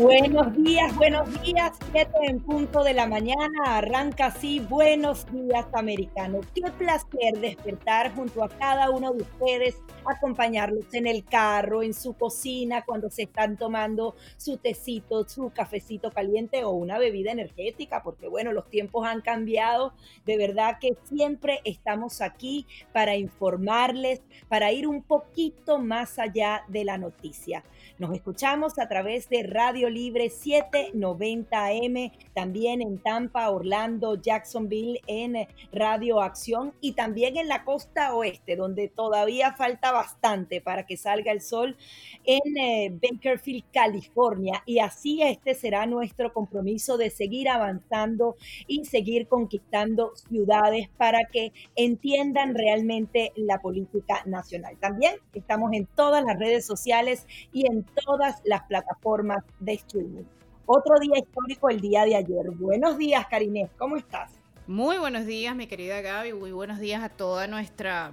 Buenos días, buenos días, siete en punto de la mañana, arranca así, buenos días americanos. Qué placer despertar junto a cada uno de ustedes, acompañarlos en el carro, en su cocina, cuando se están tomando su tecito, su cafecito caliente o una bebida energética, porque bueno, los tiempos han cambiado, de verdad que siempre estamos aquí para informarles, para ir un poquito más allá de la noticia. Nos escuchamos a través de Radio Libre 790M, también en Tampa, Orlando, Jacksonville, en Radio Acción y también en la costa oeste, donde todavía falta bastante para que salga el sol, en eh, Bakerfield, California. Y así este será nuestro compromiso de seguir avanzando y seguir conquistando ciudades para que entiendan realmente la política nacional. También estamos en todas las redes sociales y en todas las plataformas de Otro día histórico el día de ayer. Buenos días, Karinés, ¿cómo estás? Muy buenos días, mi querida Gaby. Muy buenos días a toda nuestra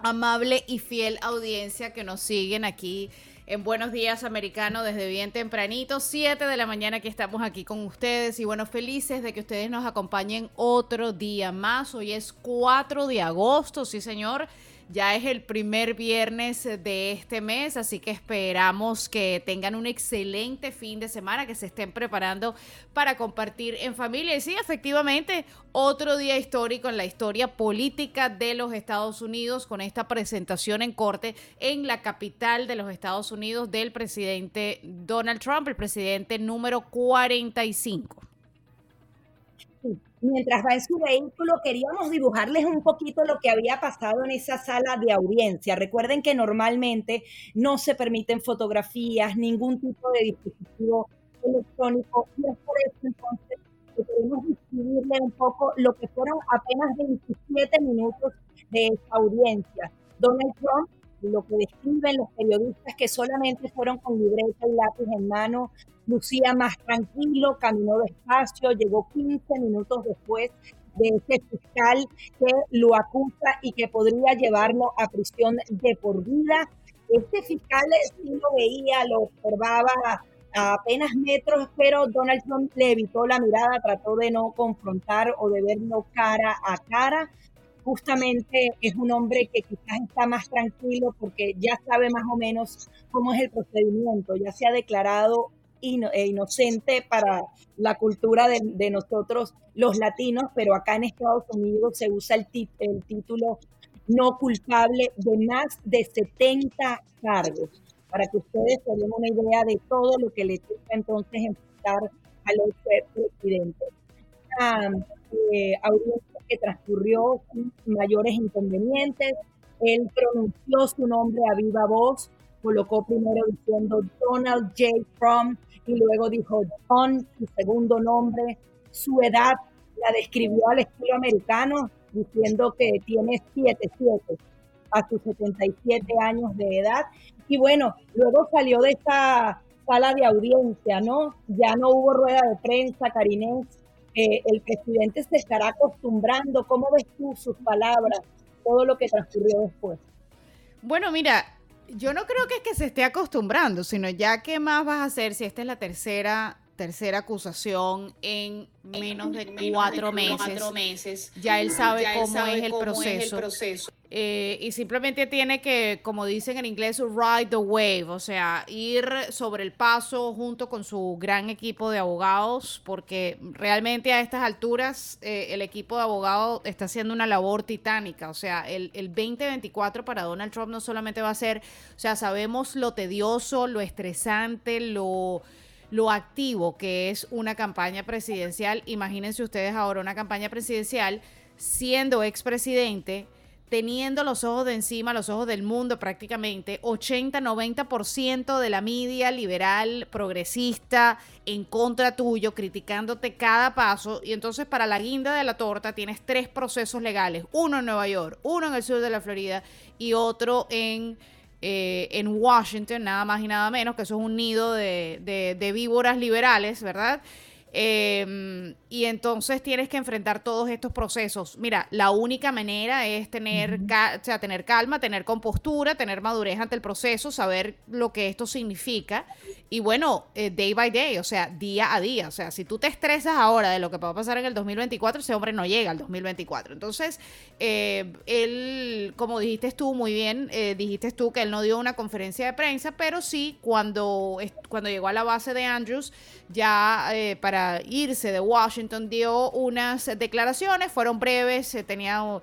amable y fiel audiencia que nos siguen aquí en Buenos Días Americano desde bien tempranito, 7 de la mañana que estamos aquí con ustedes y bueno, felices de que ustedes nos acompañen otro día más. Hoy es 4 de agosto, sí señor. Ya es el primer viernes de este mes, así que esperamos que tengan un excelente fin de semana, que se estén preparando para compartir en familia. Y sí, efectivamente, otro día histórico en la historia política de los Estados Unidos con esta presentación en corte en la capital de los Estados Unidos del presidente Donald Trump, el presidente número 45 mientras va en su vehículo, queríamos dibujarles un poquito lo que había pasado en esa sala de audiencia. Recuerden que normalmente no se permiten fotografías, ningún tipo de dispositivo electrónico, y es por eso entonces que queremos describirle un poco lo que fueron apenas 27 minutos de esa audiencia. Donald Trump lo que describen los periodistas que solamente fueron con libreta y lápiz en mano, lucía más tranquilo, caminó despacio, llegó 15 minutos después de ese fiscal que lo acusa y que podría llevarlo a prisión de por vida. Este fiscal sí lo veía, lo observaba a apenas metros, pero Donald Trump le evitó la mirada, trató de no confrontar o de verlo cara a cara justamente es un hombre que quizás está más tranquilo porque ya sabe más o menos cómo es el procedimiento, ya se ha declarado e inocente para la cultura de, nosotros los latinos, pero acá en Estados Unidos se usa el, el título no culpable de más de 70 cargos, para que ustedes se una idea de todo lo que le toca entonces enfrentar al presidente. Ah, eh, que transcurrió sin mayores inconvenientes. Él pronunció su nombre a viva voz, colocó primero diciendo Donald J. Trump y luego dijo John, su segundo nombre, su edad, la describió al estilo americano, diciendo que tiene 77 a sus 77 años de edad. Y bueno, luego salió de esta sala de audiencia, ¿no? Ya no hubo rueda de prensa, Carinés, el presidente se estará acostumbrando? ¿Cómo ves tú sus palabras, todo lo que transcurrió después? Bueno, mira, yo no creo que es que se esté acostumbrando, sino ya qué más vas a hacer si esta es la tercera tercera acusación en menos de cuatro, meses. Ya él sabe, cómo, es el proceso. Eh, y simplemente tiene que, como dicen en inglés, ride the wave, o sea, ir sobre el paso junto con su gran equipo de abogados, porque realmente a estas alturas eh, el equipo de abogados está haciendo una labor titánica, o sea, el, el 2024 para Donald Trump no solamente va a ser, o sea, sabemos lo tedioso, lo estresante, lo lo activo que es una campaña presidencial. Imagínense ustedes ahora una campaña presidencial siendo expresidente, teniendo los ojos de encima, los ojos del mundo prácticamente, 80-90% de la media liberal, progresista, en contra tuyo, criticándote cada paso. Y entonces para la guinda de la torta tienes tres procesos legales, uno en Nueva York, uno en el sur de la Florida y otro en eh, en Washington, nada más y nada menos, que eso es un nido de, víboras liberales, ¿verdad? Em, y entonces tienes que enfrentar todos estos procesos. Mira, la única manera es tener, sea, tener calma, tener compostura, tener madurez ante el proceso, saber lo que esto significa. Y bueno, eh, day by day, o sea, día a día. O sea, si tú te estresas ahora de lo que va a pasar en el 2024, ese hombre no llega al 2024. Entonces, eh, él, como dijiste tú muy bien, eh, dijiste tú que él no dio una conferencia de prensa, pero sí cuando, cuando llegó a la base de Andrews, ya para irse de Washington dio unas declaraciones, fueron breves, tenía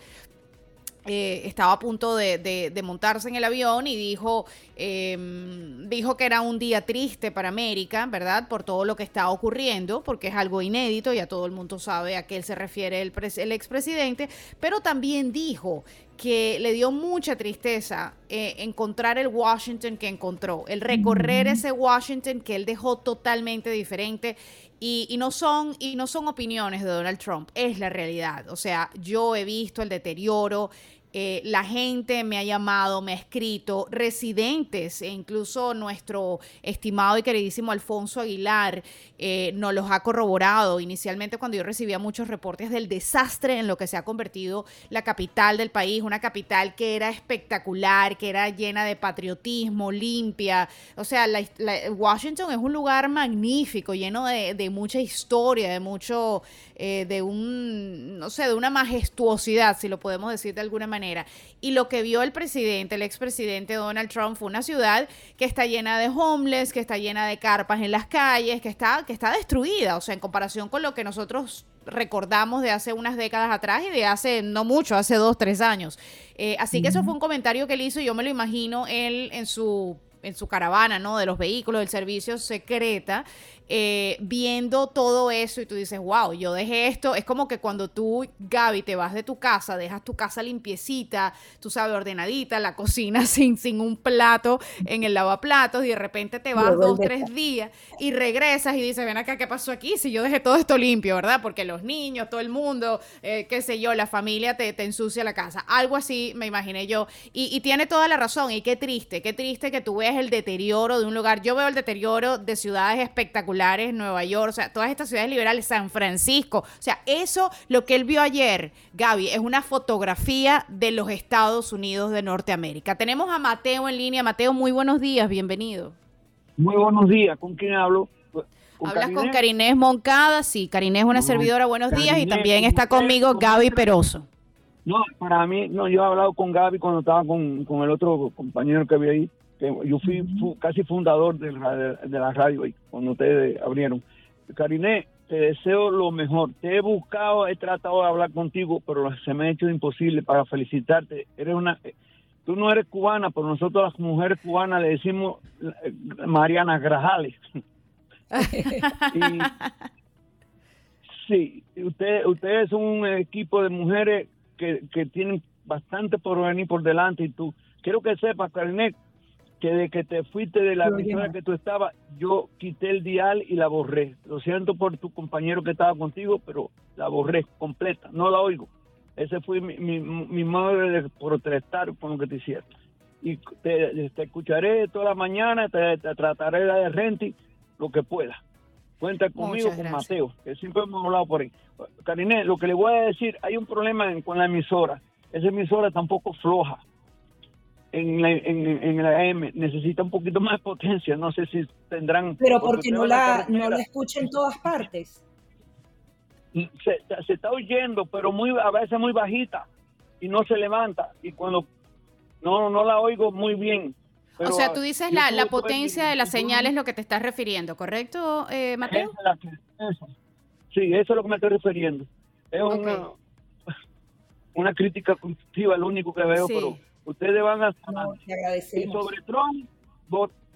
eh, estaba a punto de, montarse en el avión y dijo, em, dijo que era un día triste para América, ¿verdad? Por todo lo que está ocurriendo, porque es algo inédito, ya todo el mundo sabe a qué se refiere el, el expresidente, pero también dijo que le dio mucha tristeza eh, encontrar el Washington que encontró, el recorrer ese Washington que él dejó totalmente diferente y, no son, y no son opiniones de Donald Trump, es la realidad. O sea, yo he visto el deterioro eh, la gente me ha llamado, me ha escrito, residentes e incluso nuestro estimado y queridísimo Alfonso Aguilar eh, nos los ha corroborado. Inicialmente cuando yo recibía muchos reportes del desastre en lo que se ha convertido la capital del país, una capital que era espectacular, que era llena de patriotismo, limpia. O sea, Washington es un lugar magnífico, lleno de, mucha historia, de mucho, eh, de un, no sé, de una majestuosidad, si lo podemos decir de alguna manera y lo que vio el presidente, el expresidente Donald Trump, fue una ciudad que está llena de homeless, que está llena de carpas en las calles, que está, que está destruida, o sea, en comparación con lo que nosotros recordamos de hace unas décadas atrás y de hace no mucho, hace dos, tres años. Eh, así que eso fue un comentario que él hizo y yo me lo imagino él en su en su caravana, ¿no? De los vehículos del servicio secreta, eh, viendo todo eso y tú dices, wow, yo dejé esto. Es como que cuando tú, Gaby, te vas de tu casa, dejas tu casa limpiecita, tú sabes, ordenadita, la cocina sin, sin un plato en el lavaplatos y de repente te vas dos, tres días y regresas y dices, ven acá, ¿qué pasó aquí? Si yo dejé todo esto limpio, ¿verdad? Porque los niños, todo el mundo, eh, qué sé yo, la familia te, te, ensucia la casa. Algo así me imaginé yo. Y, y tiene toda la razón. Y qué triste, qué triste que tú veas el deterioro de un lugar. Yo veo el deterioro de ciudades espectaculares Nueva York, o sea, todas estas ciudades liberales, San Francisco. O sea, eso, lo que él vio ayer, Gaby, es una fotografía de los Estados Unidos de Norteamérica. Tenemos a Mateo en línea. Mateo, muy buenos días, bienvenido. Muy buenos días, ¿con quién hablo? Hablas con Carinés Moncada, sí, Carinés es una servidora, buenos días, y también está conmigo Gaby Peroso. No, para mí, no, yo he hablado con Gaby cuando estaba con, con el otro compañero que había ahí yo fui casi fundador de, la radio ahí, cuando ustedes abrieron. Karine, te deseo lo mejor. Te he buscado, he tratado de hablar contigo, pero se me ha hecho imposible para felicitarte. Eres una, tú no eres cubana, pero nosotros las mujeres cubanas le decimos eh, Mariana Grajales. sí, ustedes ustedes son un equipo de mujeres que, que tienen bastante por venir por delante y tú quiero que sepas, Karine, que de que te fuiste de la emisora que tú estabas, yo quité el dial y la borré. Lo siento por tu compañero que estaba contigo, pero la borré completa, no la oigo. Ese fue mi, mi, modo de protestar con lo que te hicieron. Y te, escucharé toda la mañana, te, trataré de dar renti lo que pueda. Cuenta conmigo, con Mateo, que siempre hemos hablado por ahí. Karine, lo que le voy a decir, hay un problema con la emisora. Esa emisora tampoco floja en la, en, la AM necesita un poquito más de potencia. No sé si tendrán. Pero porque, no la, no la escucha en todas partes. Se, se, está oyendo, pero muy a veces muy bajita y no se levanta. Y cuando no, no la oigo muy bien. o sea, tú dices la, la potencia de la señal es lo que te estás refiriendo, ¿correcto, eh, Mateo? sí, eso es lo que me estoy refiriendo. Es una, una crítica constructiva, lo único que veo, pero ustedes van a y sobre Trump,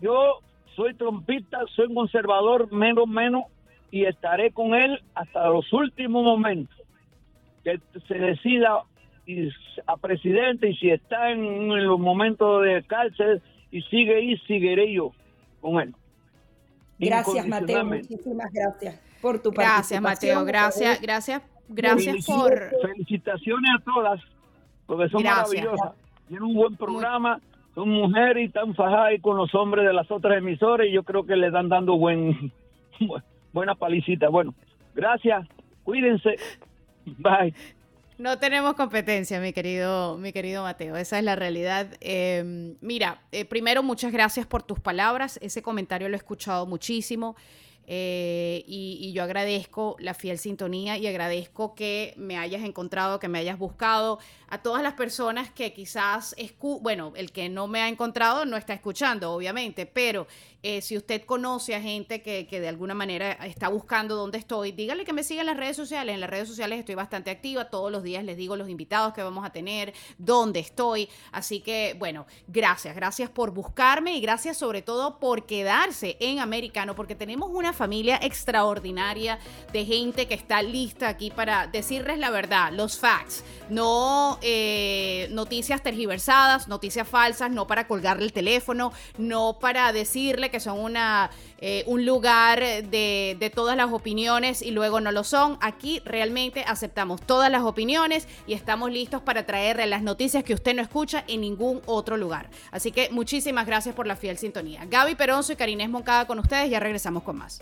yo soy trompista, soy conservador, menos, menos, y estaré con él hasta los últimos momentos. Que se decida a presidente y si está en, los momentos de cárcel y sigue ahí, seguiré yo con él. Gracias, Mateo. Muchísimas gracias por tu Gracias, Mateo. Gracias, gracias, gracias por. Felicitaciones a todas, porque son maravillosas tiene un buen programa, son mujeres y están fajadas con los hombres de las otras emisoras y yo creo que le están dando buen, buena palicita. Bueno, gracias, cuídense, bye. No tenemos competencia, mi querido, mi querido Mateo. Esa es la realidad. Em, mira, eh, primero, muchas gracias por tus palabras. Ese comentario lo he escuchado muchísimo. Eh, y, yo agradezco la fiel sintonía y agradezco que me hayas encontrado, que me hayas buscado. A todas las personas que quizás, bueno, el que no me ha encontrado no está escuchando, obviamente, pero eh, si usted conoce a gente que, de alguna manera está buscando dónde estoy, dígale que me siga en las redes sociales. En las redes sociales estoy bastante activa. Todos los días les digo los invitados que vamos a tener, dónde estoy. Así que, bueno, gracias. Gracias por buscarme y gracias sobre todo por quedarse en Americano, porque tenemos una familia extraordinaria de gente que está lista aquí para decirles la verdad, los facts. No eh, noticias tergiversadas, noticias falsas, no para colgarle el teléfono, no para decirle que son una, eh, un lugar de, de todas las opiniones y luego no lo son. Aquí realmente aceptamos todas las opiniones y estamos listos para traerle las noticias que usted no escucha en ningún otro lugar. Así que muchísimas gracias por la fiel sintonía. Gaby Peronzo y Karines Moncada con ustedes. Ya regresamos con más.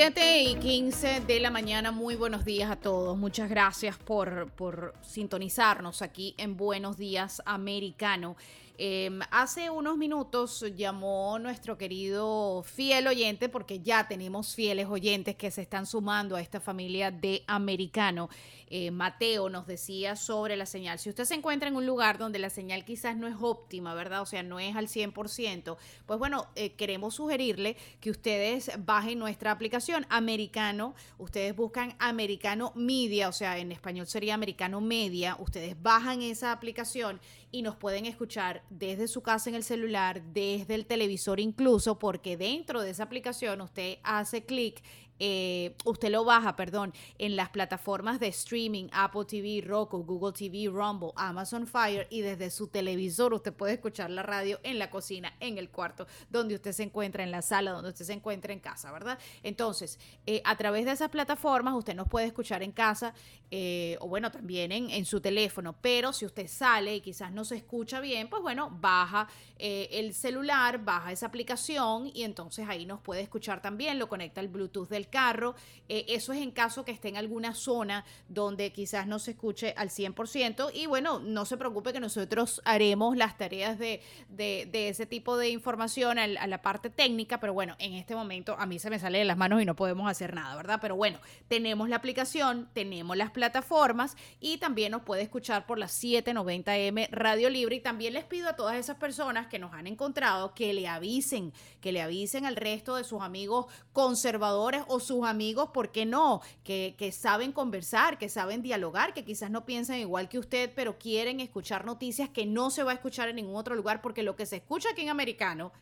7 y 15 de la mañana, muy buenos días a todos. Muchas gracias por, por sintonizarnos aquí en Buenos Días Americano. Em, hace unos minutos llamó nuestro querido fiel oyente, porque ya tenemos fieles oyentes que se están sumando a esta familia de americano. Eh, Mateo nos decía sobre la señal. Si usted se encuentra en un lugar donde la señal quizás no es óptima, ¿verdad? O sea, no es al 100%, pues bueno, eh, queremos sugerirle que ustedes bajen nuestra aplicación americano. Ustedes buscan americano media, o sea, en español sería americano media. Ustedes bajan esa aplicación y nos pueden escuchar desde su casa en el celular, desde el televisor incluso, porque dentro de esa aplicación usted hace clic eh, usted lo baja, perdón, en las plataformas de streaming, Apple TV, Roku, Google TV, Rumble, Amazon Fire y desde su televisor usted puede escuchar la radio en la cocina, en el cuarto, donde usted se encuentra, en la sala, donde usted se encuentra en casa, ¿verdad? Entonces, eh, a través de esas plataformas usted nos puede escuchar en casa eh, o bueno, también en, en, su teléfono, pero si usted sale y quizás no se escucha bien, pues bueno, baja el celular, baja esa aplicación y entonces ahí nos puede escuchar también, lo conecta al Bluetooth del carro. Eh, eso es en caso que esté en alguna zona donde quizás no se escuche al 100%. Y bueno, no se preocupe que nosotros haremos las tareas de, ese tipo de información a, la parte técnica, pero bueno, en este momento a mí se me sale de las manos y no podemos hacer nada, ¿verdad? Pero bueno, tenemos la aplicación, tenemos las plataformas y también nos puede escuchar por las 790M Radio Libre. Y también les pido a todas esas personas que nos han encontrado que le avisen, que le avisen al resto de sus amigos conservadores o sus amigos, ¿por qué no? Que, que saben conversar, que saben dialogar, que quizás no piensan igual que usted, pero quieren escuchar noticias que no se va a escuchar en ningún otro lugar, porque lo que se escucha aquí en americano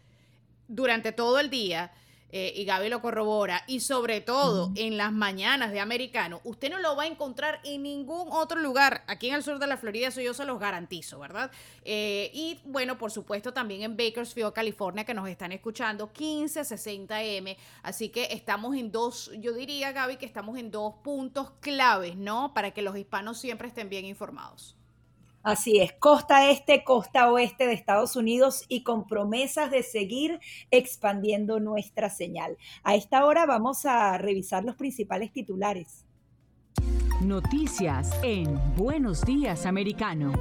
durante todo el día eh, y Gaby lo corrobora, y sobre todo en las mañanas de americano, usted no lo va a encontrar en ningún otro lugar aquí en el sur de la Florida, eso yo se los garantizo, ¿verdad? Eh, y bueno, por supuesto también en Bakersfield, California, que nos están escuchando, 1560M, así que estamos en dos, yo diría Gaby que estamos en dos puntos claves, ¿no? Para que los hispanos siempre estén bien informados. Así es, costa este, costa oeste de Estados Unidos y con promesas de seguir expandiendo nuestra señal. A esta hora vamos a revisar los principales titulares. Noticias en Buenos Días Americano.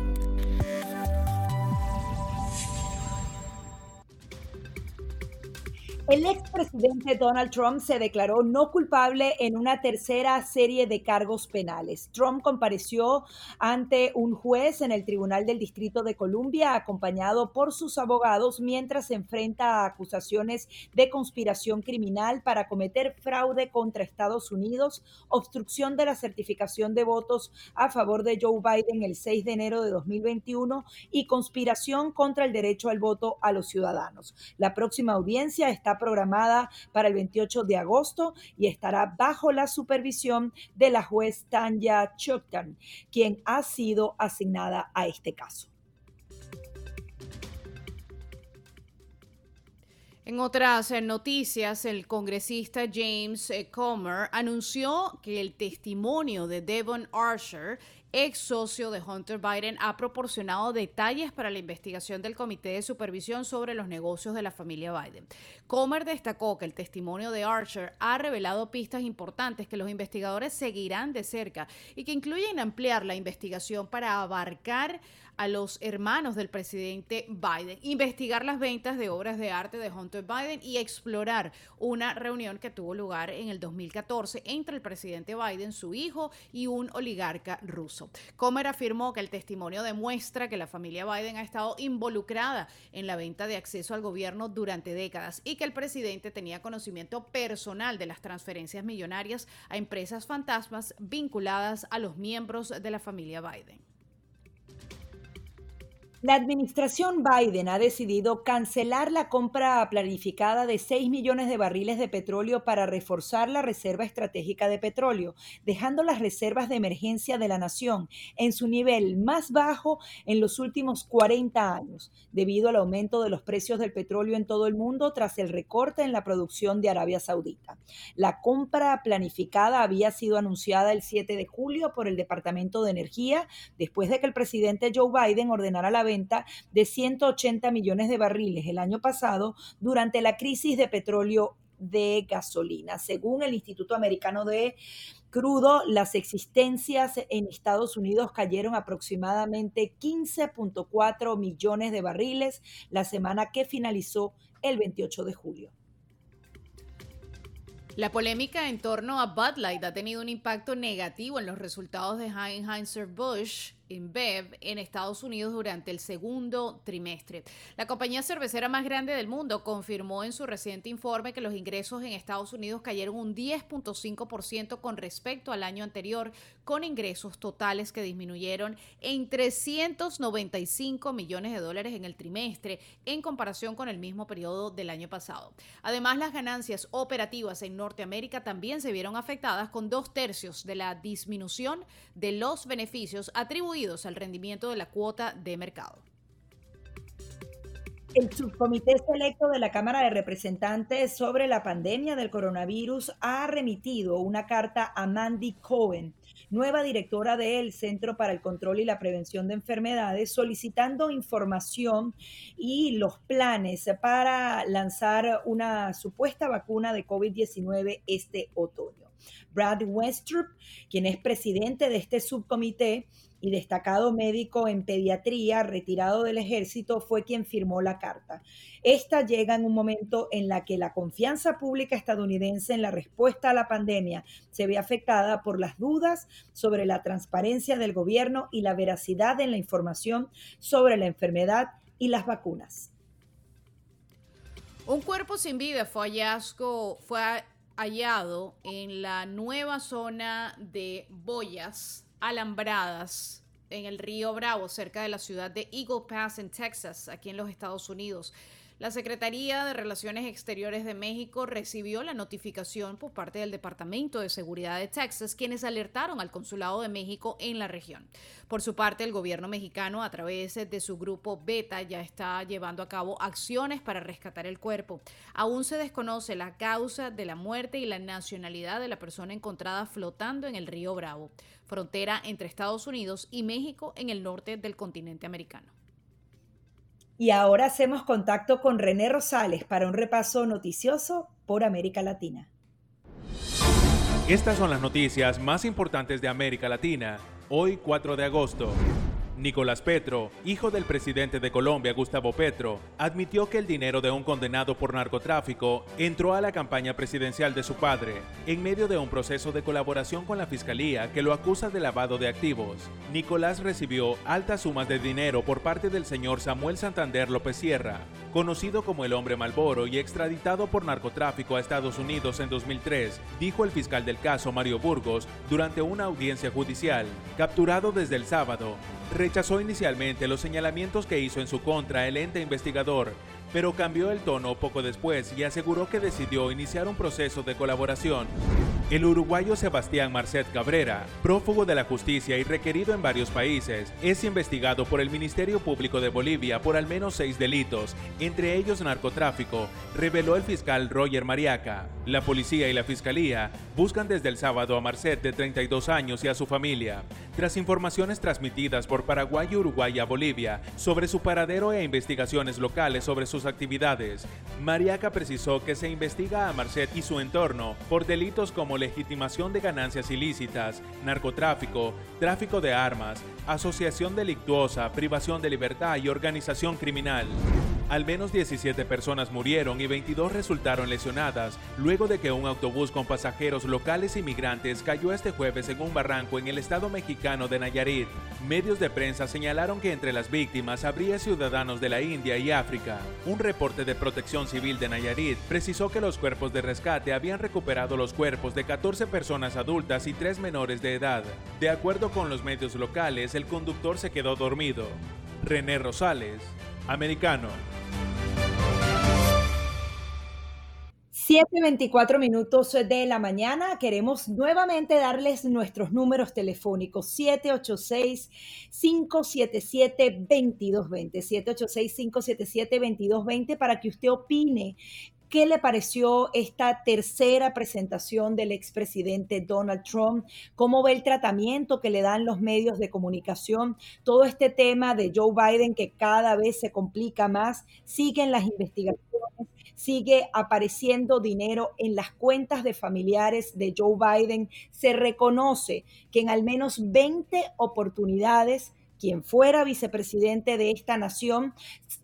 El expresidente Donald Trump se declaró no culpable en una tercera serie de cargos penales. Trump compareció ante un juez en el Tribunal del Distrito de Columbia acompañado por sus abogados mientras se enfrenta a acusaciones de conspiración criminal para cometer fraude contra Estados Unidos, obstrucción de la certificación de votos a favor de Joe Biden el 6 de enero de 2021 y conspiración contra el derecho al voto a los ciudadanos. La próxima audiencia está programada para el 28 de agosto y estará bajo la supervisión de la juez Tanya Chuktan, quien ha sido asignada a este caso. En otras eh, noticias, el congresista James eh, Comer anunció que el testimonio de Devon Archer ex socio de Hunter Biden, ha proporcionado detalles para la investigación del Comité de Supervisión sobre los negocios de la familia Biden. Comer destacó que el testimonio de Archer ha revelado pistas importantes que los investigadores seguirán de cerca y que incluyen ampliar la investigación para abarcar a los hermanos del presidente Biden, investigar las ventas de obras de arte de Hunter Biden y explorar una reunión que tuvo lugar en el 2014 entre el presidente Biden, su hijo y un oligarca ruso. Comer afirmó que el testimonio demuestra que la familia Biden ha estado involucrada en la venta de acceso al gobierno durante décadas y que el presidente tenía conocimiento personal de las transferencias millonarias a empresas fantasmas vinculadas a los miembros de la familia Biden. La administración Biden ha decidido cancelar la compra planificada de 6 millones de barriles de petróleo para reforzar la reserva estratégica de petróleo, dejando las reservas de emergencia de la nación en su nivel más bajo en los últimos 40 años, debido al aumento de los precios del petróleo en todo el mundo tras el recorte en la producción de Arabia Saudita. La compra planificada había sido anunciada el 7 de julio por el Departamento de Energía, después de que el presidente Joe Biden ordenara la venta de 180 millones de barriles el año pasado durante la crisis de petróleo de gasolina. Según el Instituto Americano de Crudo, las existencias en Estados Unidos cayeron aproximadamente 15.4 millones de barriles la semana que finalizó el 28 de julio. La polémica en torno a Bud Light ha tenido un impacto negativo en los resultados de Anheuser-Busch InBev en Estados Unidos durante el segundo trimestre. La compañía cervecera más grande del mundo confirmó en su reciente informe que los ingresos en Estados Unidos cayeron un 10.5% con respecto al año anterior, con ingresos totales que disminuyeron en 395 millones de dólares en el trimestre en comparación con el mismo periodo del año pasado. Además, las ganancias operativas en Norteamérica también se vieron afectadas con dos tercios de la disminución de los beneficios atribuidos al rendimiento de la cuota de mercado. El subcomité selecto de la Cámara de Representantes sobre la pandemia del coronavirus ha remitido una carta a Mandy Cohen, nueva directora del Centro para el Control y la Prevención de Enfermedades, solicitando información y los planes para lanzar una supuesta vacuna de COVID-19 este otoño. Brad Westrup, quien es presidente de este subcomité, y destacado médico en pediatría retirado del ejército, fue quien firmó la carta. Esta llega en un momento en la que la confianza pública estadounidense en la respuesta a la pandemia se ve afectada por las dudas sobre la transparencia del gobierno y la veracidad en la información sobre la enfermedad y las vacunas. Un cuerpo sin vida fue fue hallado en la nueva zona de Boyas, alambradas en el río Bravo, cerca de la ciudad de Eagle Pass en Texas, aquí en los Estados Unidos. La Secretaría de Relaciones Exteriores de México recibió la notificación por parte del Departamento de Seguridad de Texas, quienes alertaron al Consulado de México en la región. Por su parte, el gobierno mexicano, a través de su grupo Beta, ya está llevando a cabo acciones para rescatar el cuerpo. Aún se desconoce la causa de la muerte y la nacionalidad de la persona encontrada flotando en el río Bravo, frontera entre Estados Unidos y México en el norte del continente americano. Y ahora hacemos contacto con René Rosales para un repaso noticioso por América Latina. Estas son las noticias más importantes de América Latina, hoy 4 de agosto. Nicolás Petro, hijo del presidente de Colombia Gustavo Petro, admitió que el dinero de un condenado por narcotráfico entró a la campaña presidencial de su padre, en medio de un proceso de colaboración con la fiscalía que lo acusa de lavado de activos. Nicolás recibió altas sumas de dinero por parte del señor Samuel Santander López Sierra, conocido como el hombre Malboro y extraditado por narcotráfico a Estados Unidos en 2003, dijo el fiscal del caso Mario Burgos durante una audiencia judicial. Capturado desde el sábado, rechazó inicialmente los señalamientos que hizo en su contra el ente investigador, pero cambió el tono poco después y aseguró que decidió iniciar un proceso de colaboración. El uruguayo Sebastián Marcet Cabrera, prófugo de la justicia y requerido en varios países, es investigado por el Ministerio Público de Bolivia por al menos seis delitos, entre ellos narcotráfico, reveló el fiscal Roger Mariaca. La policía y la fiscalía buscan desde el sábado a Marcet de 32 años y a su familia, tras informaciones transmitidas por Paraguay y Uruguay a Bolivia sobre su paradero e investigaciones locales sobre sus actividades. Mariaca precisó que se investiga a Marcet y su entorno por delitos como legitimación de ganancias ilícitas, narcotráfico, tráfico de armas, asociación delictuosa, privación de libertad y organización criminal. Al menos 17 personas murieron y 22 resultaron lesionadas luego de que un autobús con pasajeros locales y migrantes cayó este jueves en un barranco en el estado mexicano de Nayarit. Medios de prensa señalaron que entre las víctimas habría ciudadanos de la India y África. Un reporte de protección civil de Nayarit precisó que los cuerpos de rescate habían recuperado los cuerpos de 14 personas adultas y 3 menores de edad. De acuerdo con los medios locales, el conductor se quedó dormido. René Rosales, americano. 7.24 minutos de la mañana. Queremos nuevamente darles nuestros números telefónicos 786-577-2220. 786-577-2220 para que usted opine ¿Qué le pareció esta tercera presentación del expresidente Donald Trump? ¿Cómo ve el tratamiento que le dan los medios de comunicación? Todo este tema de Joe Biden que cada vez se complica más, siguen las investigaciones, sigue apareciendo dinero en las cuentas de familiares de Joe Biden. Se reconoce que en al menos 20 oportunidades, quien fuera vicepresidente de esta nación,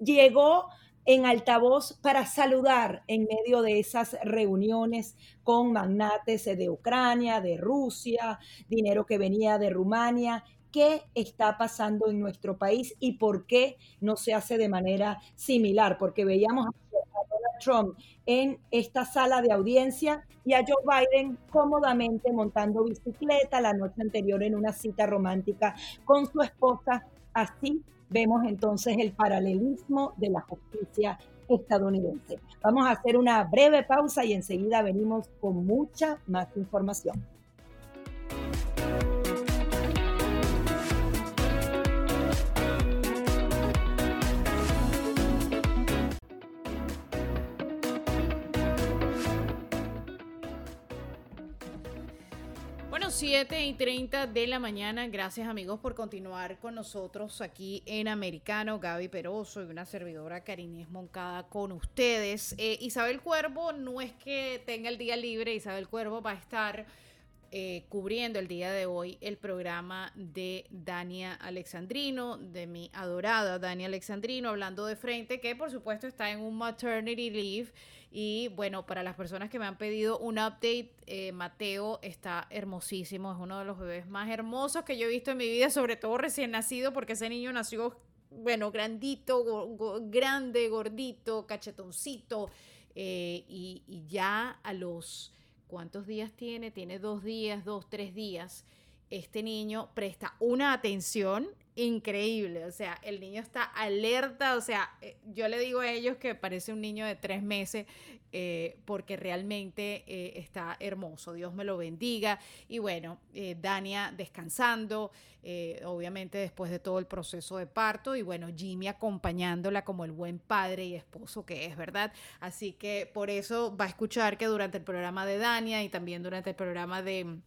llegó en altavoz para saludar en medio de esas reuniones con magnates de Ucrania, de Rusia, dinero que venía de Rumania. ¿Qué está pasando en nuestro país y por qué no se hace de manera similar? Porque veíamos a Donald Trump en esta sala de audiencia y a Joe Biden cómodamente montando bicicleta la noche anterior en una cita romántica con su esposa. Así vemos entonces el paralelismo de la justicia estadounidense. Vamos a hacer una breve pausa y enseguida venimos con mucha más información. 7 y 30 de la mañana. Gracias amigos por continuar con nosotros aquí en Americano. Gaby Peroso y una servidora Carinés Moncada con ustedes. Eh, Isabel Cuervo no es que tenga el día libre. Isabel Cuervo va a estar eh, cubriendo el día de hoy el programa de Dania Alexandrino, de mi adorada Dania Alexandrino, hablando de frente, que por supuesto está en un maternity leave. Y bueno, para las personas que me han pedido un update, eh, Mateo está hermosísimo, es uno de los bebés más hermosos que yo he visto en mi vida, sobre todo recién nacido, porque ese niño nació, bueno, grandito, grande, gordito, cachetoncito, eh, y, y ya a los, ¿cuántos días tiene? Tiene dos días, dos, tres días. Este niño presta una atención increíble. O sea, el niño está alerta. O sea, eh, yo le digo a ellos que parece un niño de tres meses eh, porque realmente eh, está hermoso. Dios me lo bendiga. Y bueno, Dania descansando, obviamente después de todo el proceso de parto. Y bueno, Jimmy acompañándola como el buen padre y esposo que es, ¿verdad? Así que por eso va a escuchar que durante el programa de Dania y también durante el programa de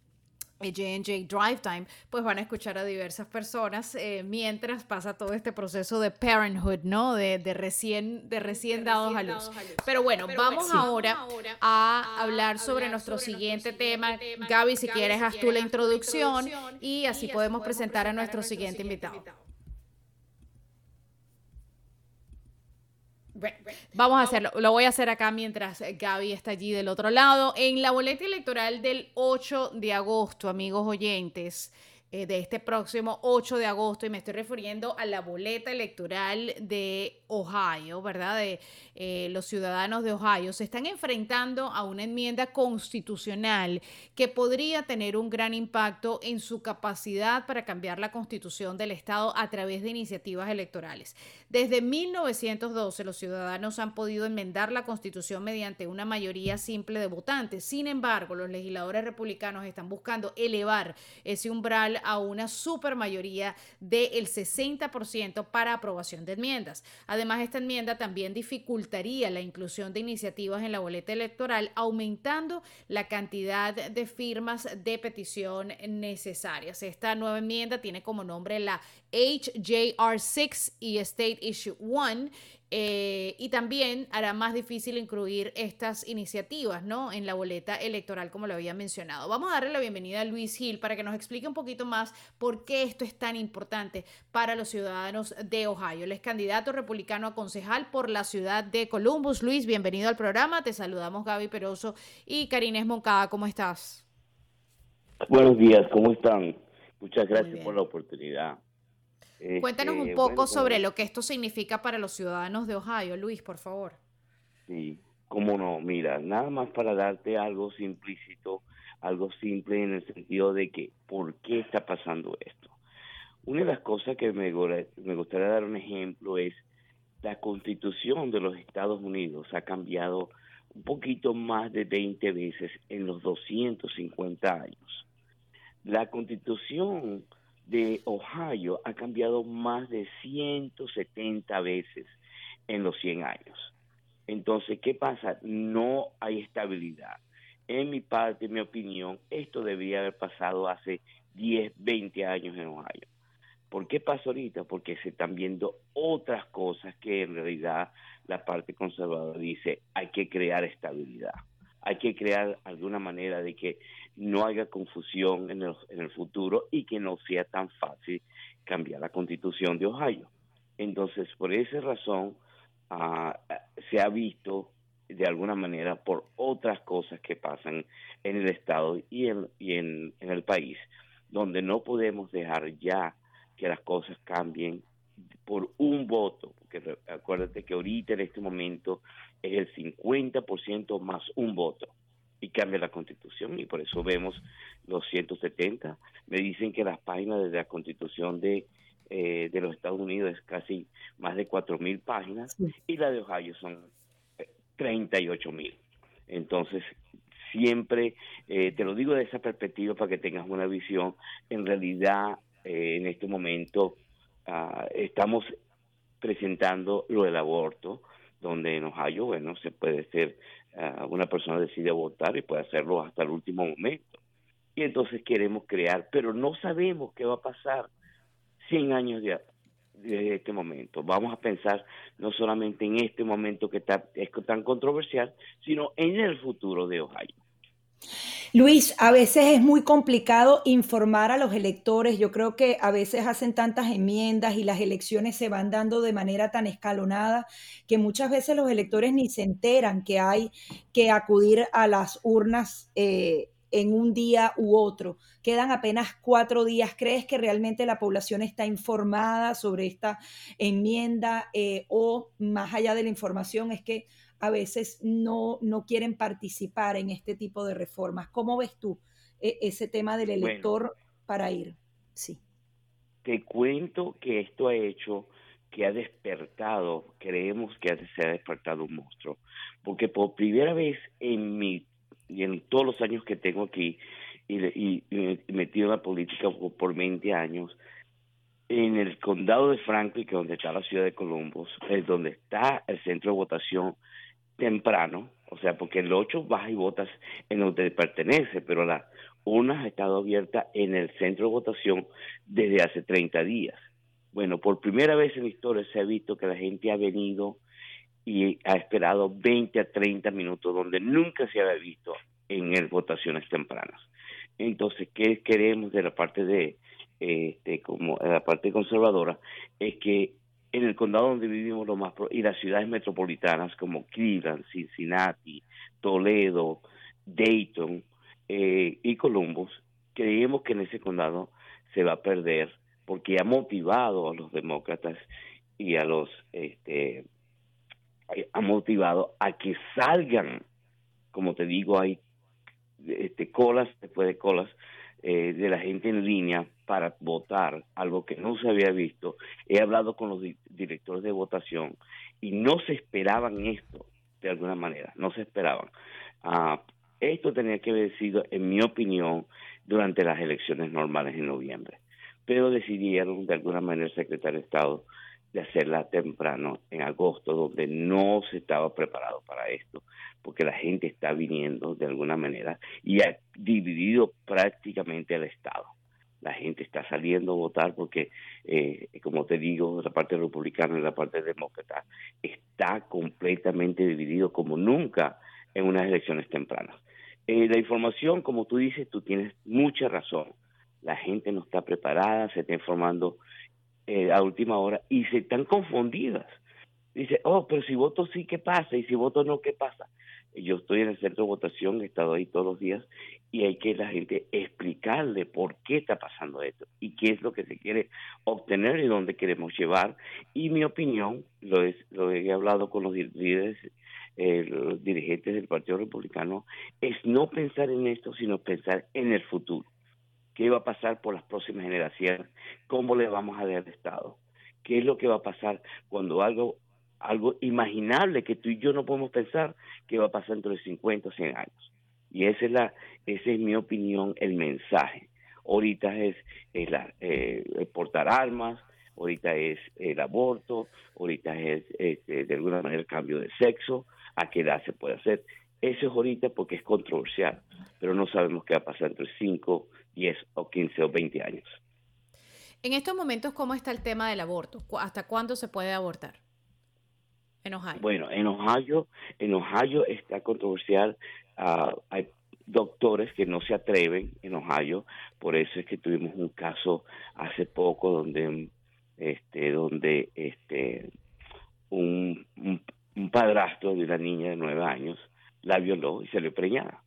J&J Drive Time, pues van a escuchar a diversas personas eh, mientras pasa todo este proceso de parenthood, ¿no? De, recién, de recién dados a luz. Pero bueno, vamos ahora a hablar sobre nuestro siguiente tema. Gaby, si quieres, haz tú la introducción y así podemos presentar a nuestro siguiente invitado. Vamos a hacerlo. Lo voy a hacer acá mientras Gaby está allí del otro lado. En la boleta electoral del 8 de agosto, amigos oyentes, eh, de este próximo 8 de agosto, y me estoy refiriendo a la boleta electoral de Ohio, ¿verdad? De eh, los ciudadanos de Ohio, se están enfrentando a una enmienda constitucional que podría tener un gran impacto en su capacidad para cambiar la constitución del Estado a través de iniciativas electorales. Desde 1912 los ciudadanos han podido enmendar la constitución mediante una mayoría simple de votantes. Sin embargo, los legisladores republicanos están buscando elevar ese umbral a una supermayoría del 60% para aprobación de enmiendas. Además, esta enmienda también dificultaría la inclusión de iniciativas en la boleta electoral, aumentando la cantidad de firmas de petición necesarias. Esta nueva enmienda tiene como nombre la HJR6 y State Issue 1 eh, y también hará más difícil incluir estas iniciativas ¿no? en la boleta electoral, como lo había mencionado. Vamos a darle la bienvenida a Luis Gil para que nos explique un poquito más por qué esto es tan importante para los ciudadanos de Ohio. Él es candidato republicano a concejal por la ciudad de Columbus. Luis, bienvenido al programa. Te saludamos Gaby Peroso y Karines Moncada. ¿Cómo estás? Buenos días, ¿cómo están? Muchas gracias por la oportunidad. Cuéntanos un este, poco sobre lo que esto significa para los ciudadanos de Ohio, Luis, por favor. Sí, cómo no, mira, nada más para darte algo simplícito, algo simple en el sentido de que, ¿por qué está pasando esto? Una de las cosas que me, me gustaría dar un ejemplo es la constitución de los Estados Unidos ha cambiado un poquito más de 20 veces en los 250 años. La constitución de Ohio ha cambiado más de 170 veces en los 100 años. Entonces, ¿qué pasa? No hay estabilidad. En mi parte, en mi opinión, esto debería haber pasado hace 10, 20 años en Ohio. ¿Por qué pasa ahorita? Porque se están viendo otras cosas que en realidad la parte conservadora dice hay que crear estabilidad hay que crear alguna manera de que no haya confusión en el, en el futuro y que no sea tan fácil cambiar la constitución de Ohio. Entonces, por esa razón, ah, se ha visto de alguna manera por otras cosas que pasan en el Estado y en, en el país, donde no podemos dejar ya que las cosas cambien por un voto, porque acuérdate que ahorita en este momento es el 50% más un voto y cambia la constitución y por eso vemos los 170. Me dicen que las páginas de la constitución de, eh, de los Estados Unidos es casi más de 4.000 páginas y la de Ohio son 38.000. Eh, Entonces, siempre, eh, te lo digo de esa perspectiva para que tengas una visión, en realidad en este momento ah, estamos presentando lo del aborto, donde en Ohio, bueno, se puede ser, ah, una persona decide votar y puede hacerlo hasta el último momento. Y entonces queremos crear, pero no sabemos qué va a pasar 100 años de, de este momento. Vamos a pensar no solamente en este momento que está, es tan controversial, sino en el futuro de Ohio. Luis, a veces es muy complicado informar a los electores. Yo creo que a veces hacen tantas enmiendas y las elecciones se van dando de manera tan escalonada que muchas veces los electores ni se enteran que hay que acudir a las urnas eh, en un día u otro. Quedan apenas cuatro días. ¿Crees que realmente la población está informada sobre esta enmienda eh, o más allá de la información es que a veces no, no quieren participar en este tipo de reformas. ¿Cómo ves tú e, ese tema del elector para ir? Sí. Te cuento que esto ha hecho que ha despertado, creemos que se ha despertado un monstruo, porque por primera vez en mi y en todos los años que tengo aquí y, metido en la política por, por 20 años, en el condado de Franklin, que es donde está la ciudad de Columbus, es donde está el centro de votación temprano, o sea, porque el 8 vas y votas en donde pertenece, pero la una ha estado abierta en el centro de votación desde hace 30 días. Bueno, por primera vez en la historia se ha visto que la gente ha venido y ha esperado 20 a 30 minutos donde nunca se había visto en el votaciones tempranas. Entonces, ¿qué queremos de la parte de, este, como de la parte conservadora? Es que en el condado donde vivimos lo más y las ciudades metropolitanas como Cleveland, Cincinnati, Toledo, Dayton eh, y Columbus, creemos que en ese condado se va a perder porque ha motivado a los demócratas y a los este ha motivado a que salgan. Como te digo hay este colas después de colas eh, de la gente en línea para votar algo que no se había visto. He hablado con los directores de votación y no se esperaban esto de alguna manera no se esperaban. Ah, esto tenía que haber sido en mi opinión durante las elecciones normales en noviembre. Pero decidieron de alguna manera el secretario de Estado de hacerla temprano en agosto, donde no se estaba preparado para esto, porque la gente está viniendo de alguna manera y ha dividido prácticamente el Estado. La gente está saliendo a votar porque, eh, como te digo, la parte republicana y la parte demócrata está completamente dividido como nunca en unas elecciones tempranas. Eh, la información, como tú dices, tú tienes mucha razón la gente no está preparada, se está informando eh, a última hora y se están confundidas. Dice, oh, pero si voto sí, ¿qué pasa? Y si voto no, ¿qué pasa? Yo estoy en el centro de votación, he estado ahí todos los días y hay que la gente explicarle por qué está pasando esto y qué es lo que se quiere obtener y dónde queremos llevar. Y mi opinión, lo, es, lo he hablado con los líderes, eh, los dirigentes del Partido Republicano, es no pensar en esto, sino pensar en el futuro qué va a pasar por las próximas generaciones, cómo le vamos a dar el Estado, qué es lo que va a pasar cuando algo algo imaginable que tú y yo no podemos pensar que va a pasar dentro de 50 o 100 años. Y esa es, la, esa es mi opinión, el mensaje. Ahorita es, eh, portar armas, ahorita es el aborto, ahorita es, este, de alguna manera el cambio de sexo, a qué edad se puede hacer. Eso es ahorita porque es controversial, pero no sabemos qué va a pasar entre 5, 10 o 15 o 20 años. En estos momentos, ¿cómo está el tema del aborto? ¿Hasta cuándo se puede abortar? En Ohio. Bueno, en Ohio, en Ohio está controversial. Ah, hay doctores que no se atreven en Ohio, por eso es que tuvimos un caso hace poco donde este donde este un, un, padrastro de una niña de nueve años la violó y se le preñaba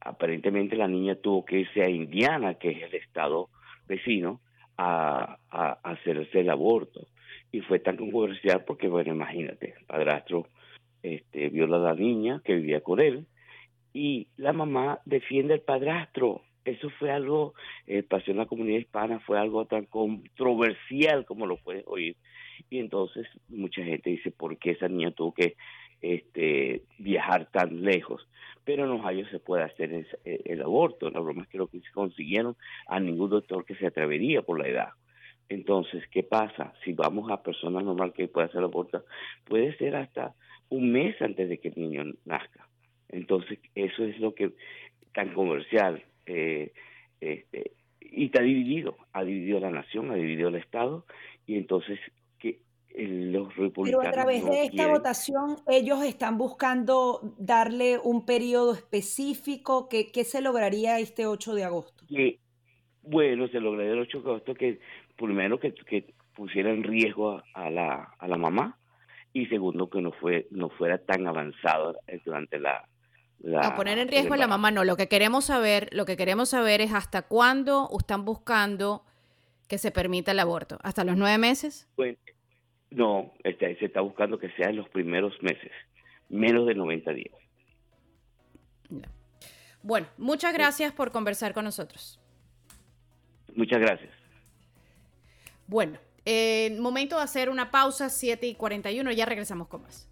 aparentemente la niña tuvo que irse a Indiana, que es el estado vecino, a, hacerse el aborto. Y fue tan controversial porque, bueno, imagínate, el padrastro este, viola a la niña que vivía con él y la mamá defiende al padrastro. Eso fue algo, eh, pasó en la comunidad hispana, fue algo tan controversial como lo puedes oír. Y entonces mucha gente dice, ¿por qué esa niña tuvo que este, viajar tan lejos? pero en Ohio se puede hacer eh, el, aborto. La broma es que lo que consiguieron a ningún doctor que se atrevería por la edad. Entonces, ¿qué pasa? Si vamos a personas normales que pueden hacer el aborto, puede ser hasta un mes antes de que el niño nazca. Entonces, eso es lo que tan comercial eh, este, y está dividido, ha dividido la nación, ha dividido el Estado y entonces los republicanos. Pero a través de esta votación, ellos están buscando darle un periodo específico. ¿Qué, qué se lograría este 8 de agosto? bueno, se lograría el 8 de agosto que, primero, que, que pusiera en riesgo a, la, a la mamá y segundo, que no, fue, no fuera tan avanzado durante la, la, poner en riesgo a la mamá no, lo que queremos saber, lo que queremos saber es hasta cuándo están buscando que se permita el aborto, hasta los nueve meses. Bueno, no, este, se está buscando que sea en los primeros meses, menos de 90 días. Bueno, muchas gracias por conversar con nosotros. Muchas gracias. Bueno, eh, momento de hacer una pausa, 7 y 41, ya regresamos con más.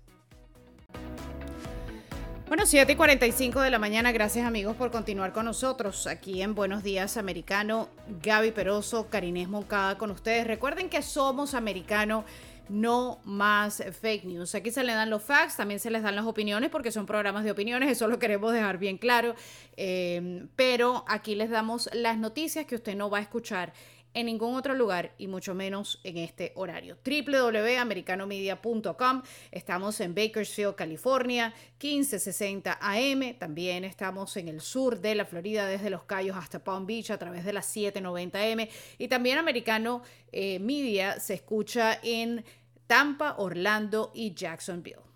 Bueno, 7 y 45 de la mañana, gracias amigos por continuar con nosotros aquí en Buenos Días Americano. Gaby Peroso, Karinés Moncada con ustedes. Recuerden que somos americano no más fake news. Aquí se le dan los facts, también se les dan las opiniones porque son programas de opiniones, eso lo queremos dejar bien claro. Eh, pero aquí les damos las noticias que usted no va a escuchar en ningún otro lugar y mucho menos en este horario. www.americanomedia.com. Estamos en Bakersfield, California, 1560 AM. También estamos en el sur de la Florida, desde Los Cayos hasta Palm Beach a través de las 790 AM. Y también Americano eh, Media se escucha en Tampa, Orlando y Jacksonville.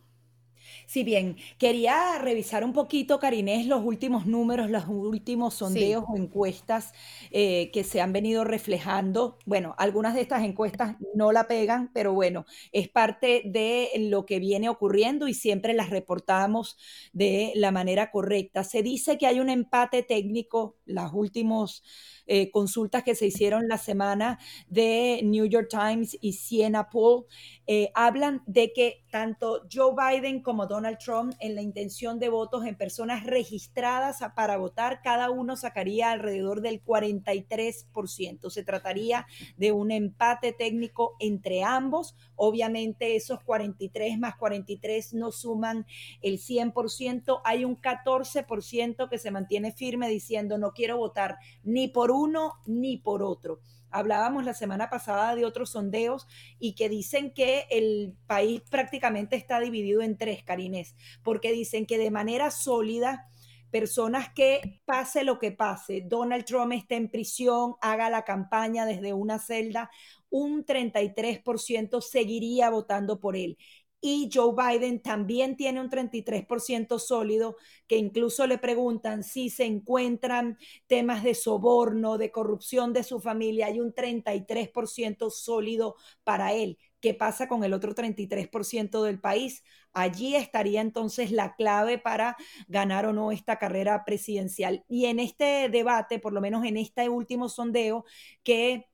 Si bien, quería revisar un poquito, Carinés, los últimos números, los últimos sondeos o encuestas eh, que se han venido reflejando. Bueno, algunas de estas encuestas no la pegan, pero bueno, es parte de lo que viene ocurriendo y siempre las reportamos de la manera correcta. Se dice que hay un empate técnico, los últimos eh, consultas que se hicieron la semana de New York Times y Siena Poll eh, hablan de que tanto Joe Biden como Donald Trump en la intención de votos en personas registradas para votar, cada uno sacaría alrededor del 43%. Se trataría de un empate técnico entre ambos. Obviamente esos 43 más 43 no suman el 100%. Hay un 14% que se mantiene firme diciendo no quiero votar ni por uno ni por otro. Hablábamos la semana pasada de otros sondeos y que dicen que el país prácticamente está dividido en tres, Carines, porque dicen que de manera sólida personas que pase lo que pase, Donald Trump esté en prisión, haga la campaña desde una celda, un 33% seguiría votando por él y Joe Biden también tiene un 33% sólido, que incluso le preguntan si se encuentran temas de soborno, de corrupción de su familia, hay un 33% sólido para él. ¿Qué pasa con el otro 33% del país? Allí estaría entonces la clave para ganar o no esta carrera presidencial. Y en este debate, por lo menos en este último sondeo, que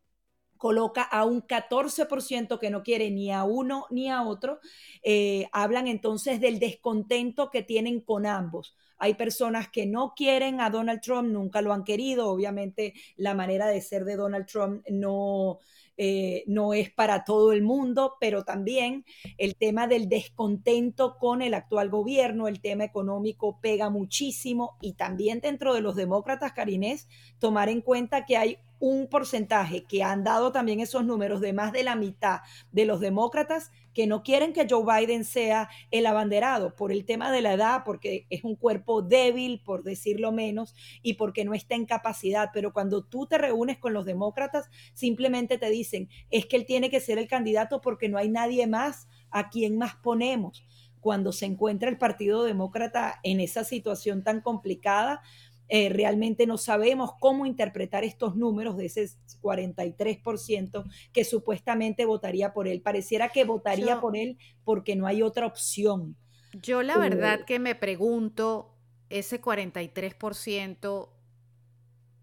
coloca a un 14% que no quiere ni a uno ni a otro, eh, hablan entonces del descontento que tienen con ambos. Hay personas que no quieren a Donald Trump, nunca lo han querido, obviamente la manera de ser de Donald Trump no, eh, no es para todo el mundo, pero también el tema del descontento con el actual gobierno, el tema económico pega muchísimo y también dentro de los demócratas, Carinés, tomar en cuenta que hay un porcentaje que han dado también esos números de más de la mitad de los demócratas que no quieren que Joe Biden sea el abanderado por el tema de la edad, porque es un cuerpo débil, por decirlo menos, y porque no está en capacidad. Pero cuando tú te reúnes con los demócratas, simplemente te dicen, es que él tiene que ser el candidato porque no hay nadie más a quien más ponemos. Cuando se encuentra el Partido Demócrata en esa situación tan complicada, eh, realmente no sabemos cómo interpretar estos números de ese 43% que supuestamente votaría por él. Pareciera que votaría por él porque no hay otra opción. Yo la verdad que me pregunto, ese 43%,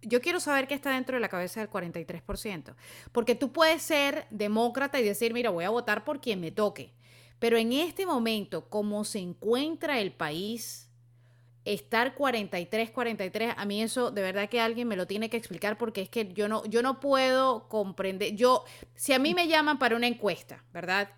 yo quiero saber qué está dentro de la cabeza del 43%, porque tú puedes ser demócrata y decir, mira, voy a votar por quien me toque, pero en este momento, como se encuentra el país, estar 43, 43, a mí eso de verdad que alguien me lo tiene que explicar porque es que yo no, yo no puedo comprender. Yo, si a mí me llaman para una encuesta, ¿verdad?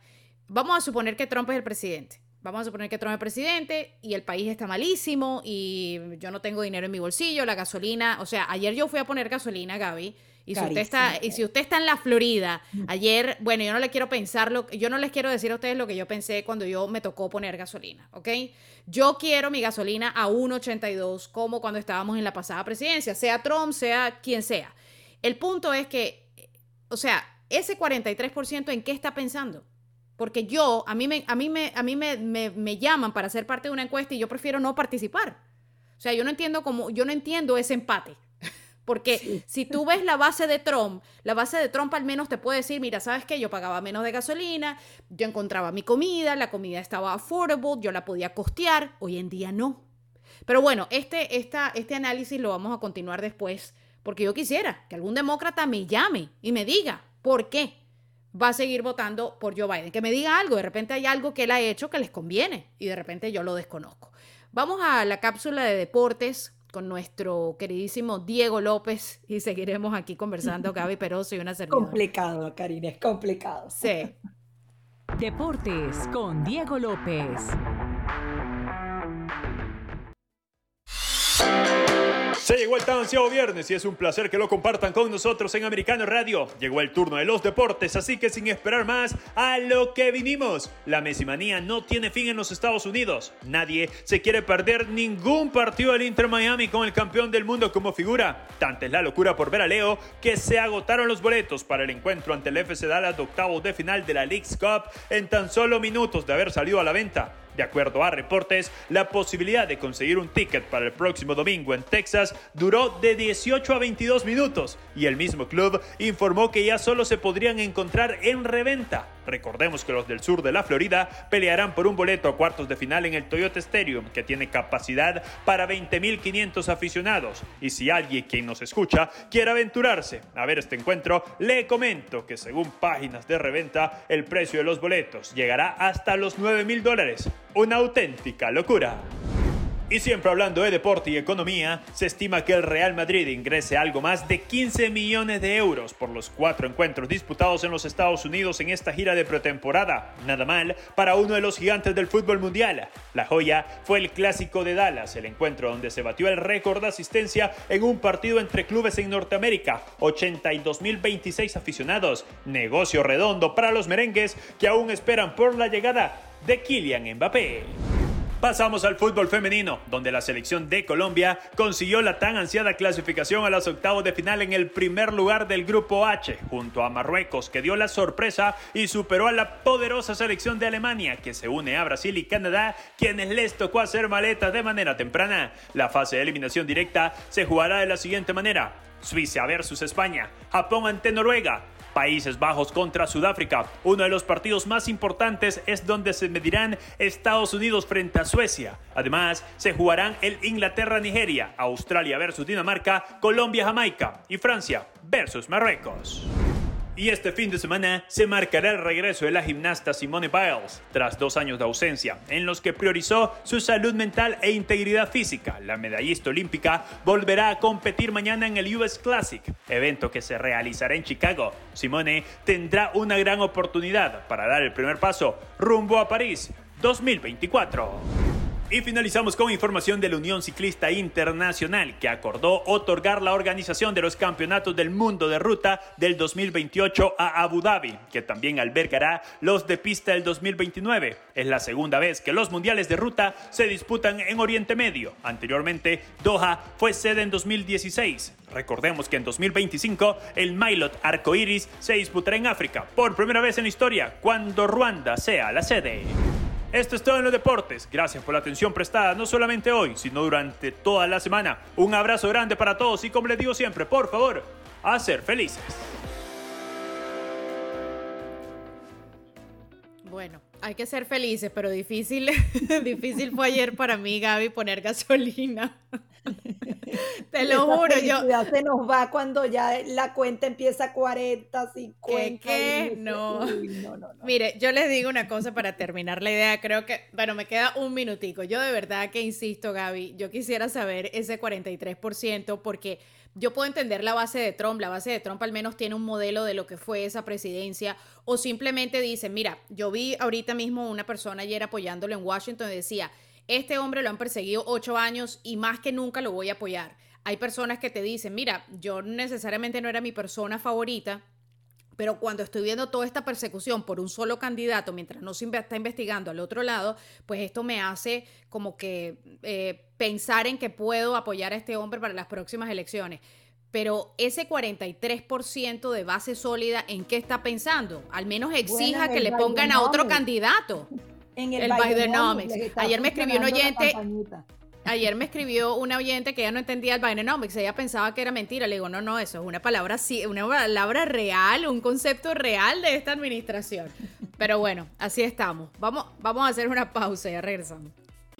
Vamos a suponer que Trump es el presidente. Vamos a suponer que Trump es presidente y el país está malísimo y yo no tengo dinero en mi bolsillo, la gasolina, o sea, ayer yo fui a poner gasolina, Gaby, y si, usted está, y si usted está en la Florida, ayer, bueno, yo no le quiero pensar, lo, yo no les quiero decir a ustedes lo que yo pensé cuando yo me tocó poner gasolina, ¿ok? Yo quiero mi gasolina a 1.82 como cuando estábamos en la pasada presidencia, sea Trump, sea quien sea. El punto es que, o sea, ese 43% en qué está pensando. Porque yo, a mí, me, a mí, me, a mí me, me, me llaman para ser parte de una encuesta y yo prefiero no participar. O sea, yo no entiendo cómo, yo no entiendo ese empate. Porque si tú ves la base de Trump, la base de Trump al menos te puede decir, mira, ¿sabes qué? Yo pagaba menos de gasolina, yo encontraba mi comida, la comida estaba affordable, yo la podía costear, hoy en día no. Pero bueno, este, esta, este análisis lo vamos a continuar después, porque yo quisiera que algún demócrata me llame y me diga por qué va a seguir votando por Joe Biden, que me diga algo, de repente hay algo que él ha hecho que les conviene y de repente yo lo desconozco. Vamos a la cápsula de deportes con nuestro queridísimo Diego López y seguiremos aquí conversando, Gaby Peroso y una servidora. Complicado, Karina, es complicado. Sí. Deportes con Diego López. Se llegó el tan ansiado viernes y es un placer que lo compartan con nosotros en Americano Radio. Llegó el turno de los deportes, así que sin esperar más, a lo que vinimos. La mesimanía no tiene fin en los Estados Unidos. Nadie se quiere perder ningún partido del Inter Miami con el campeón del mundo como figura. Tanta es la locura por ver a Leo que se agotaron los boletos para el encuentro ante el FC Dallas de octavos de final de la League's Cup en tan solo minutos de haber salido a la venta. De acuerdo a reportes, la posibilidad de conseguir un ticket para el próximo domingo en Texas duró de 18 a 22 minutos y el mismo club informó que ya solo se podrían encontrar en reventa. Recordemos que los del sur de la Florida pelearán por un boleto a cuartos de final en el Toyota Stadium, que tiene capacidad para 20.500 aficionados. Y si alguien quien nos escucha quiere aventurarse a ver este encuentro, le comento que según páginas de reventa, el precio de los boletos llegará hasta los 9.000 dólares. Una auténtica locura. Y siempre hablando de deporte y economía, se estima que el Real Madrid ingrese algo más de 15 millones de euros por los cuatro encuentros disputados en los Estados Unidos en esta gira de pretemporada. Nada mal para uno de los gigantes del fútbol mundial. La joya fue el clásico de Dallas, el encuentro donde se batió el récord de asistencia en un partido entre clubes en Norteamérica. 82.026 aficionados. Negocio redondo para los merengues que aún esperan por la llegada de Kylian Mbappé. Pasamos al fútbol femenino, donde la selección de Colombia consiguió la tan ansiada clasificación a los octavos de final en el primer lugar del grupo H, junto a Marruecos, que dio la sorpresa y superó a la poderosa selección de Alemania, que se une a Brasil y Canadá, quienes les tocó hacer maletas de manera temprana. La fase de eliminación directa se jugará de la siguiente manera. Suiza versus España, Japón ante Noruega, Países Bajos contra Sudáfrica. Uno de los partidos más importantes es donde se medirán Estados Unidos frente a Suecia. Además, se jugarán el Inglaterra-Nigeria, Australia versus Dinamarca, Colombia-Jamaica y Francia versus Marruecos. Y este fin de semana se marcará el regreso de la gimnasta Simone Biles, tras dos años de ausencia, en los que priorizó su salud mental e integridad física. La medallista olímpica volverá a competir mañana en el US Classic, evento que se realizará en Chicago. Simone tendrá una gran oportunidad para dar el primer paso rumbo a París 2024. Y finalizamos con información de la Unión Ciclista Internacional, que acordó otorgar la organización de los Campeonatos del Mundo de Ruta del 2028 a Abu Dhabi, que también albergará los de pista del 2029. Es la segunda vez que los Mundiales de Ruta se disputan en Oriente Medio. Anteriormente, Doha fue sede en 2016. Recordemos que en 2025 el Milot Arcoiris se disputará en África por primera vez en la historia, cuando Ruanda sea la sede. Esto es todo en los deportes. Gracias por la atención prestada, no solamente hoy, sino durante toda la semana. Un abrazo grande para todos y como les digo siempre, por favor, a ser felices. Bueno, hay que ser felices, pero difícil, difícil fue ayer para mí, Gaby, poner gasolina. Te lo juro, yo. se nos va cuando ya la cuenta empieza a 40, 50. ¿Qué? No. no, no, no. Mire, yo les digo una cosa para terminar la idea. Creo que, bueno, me queda un minutico. Yo de verdad que insisto, Gaby, yo quisiera saber ese 43% porque yo puedo entender la base de Trump. La base de Trump al menos tiene un modelo de lo que fue esa presidencia. O simplemente dicen, mira, yo vi ahorita mismo una persona ayer apoyándolo en Washington y decía este hombre lo han perseguido ocho años y más que nunca lo voy a apoyar. Hay personas que te dicen, mira, yo necesariamente no era mi persona favorita, pero cuando estoy viendo toda esta persecución por un solo candidato, mientras no se está investigando al otro lado, pues esto me hace como que eh, pensar en que puedo apoyar a este hombre para las próximas elecciones. Pero ese 43% de base sólida, ¿en qué está pensando? Al menos exija que le pongan a otro candidato en el, Bidenomics. Ayer me escribió un oyente. Ayer me escribió una oyente que ya no entendía el Bidenomics, ella pensaba que era mentira. Le digo, no, no, eso es una palabra, una palabra real, un concepto real de esta administración. Pero bueno, así estamos. Vamos, vamos a hacer una pausa y ya regresamos.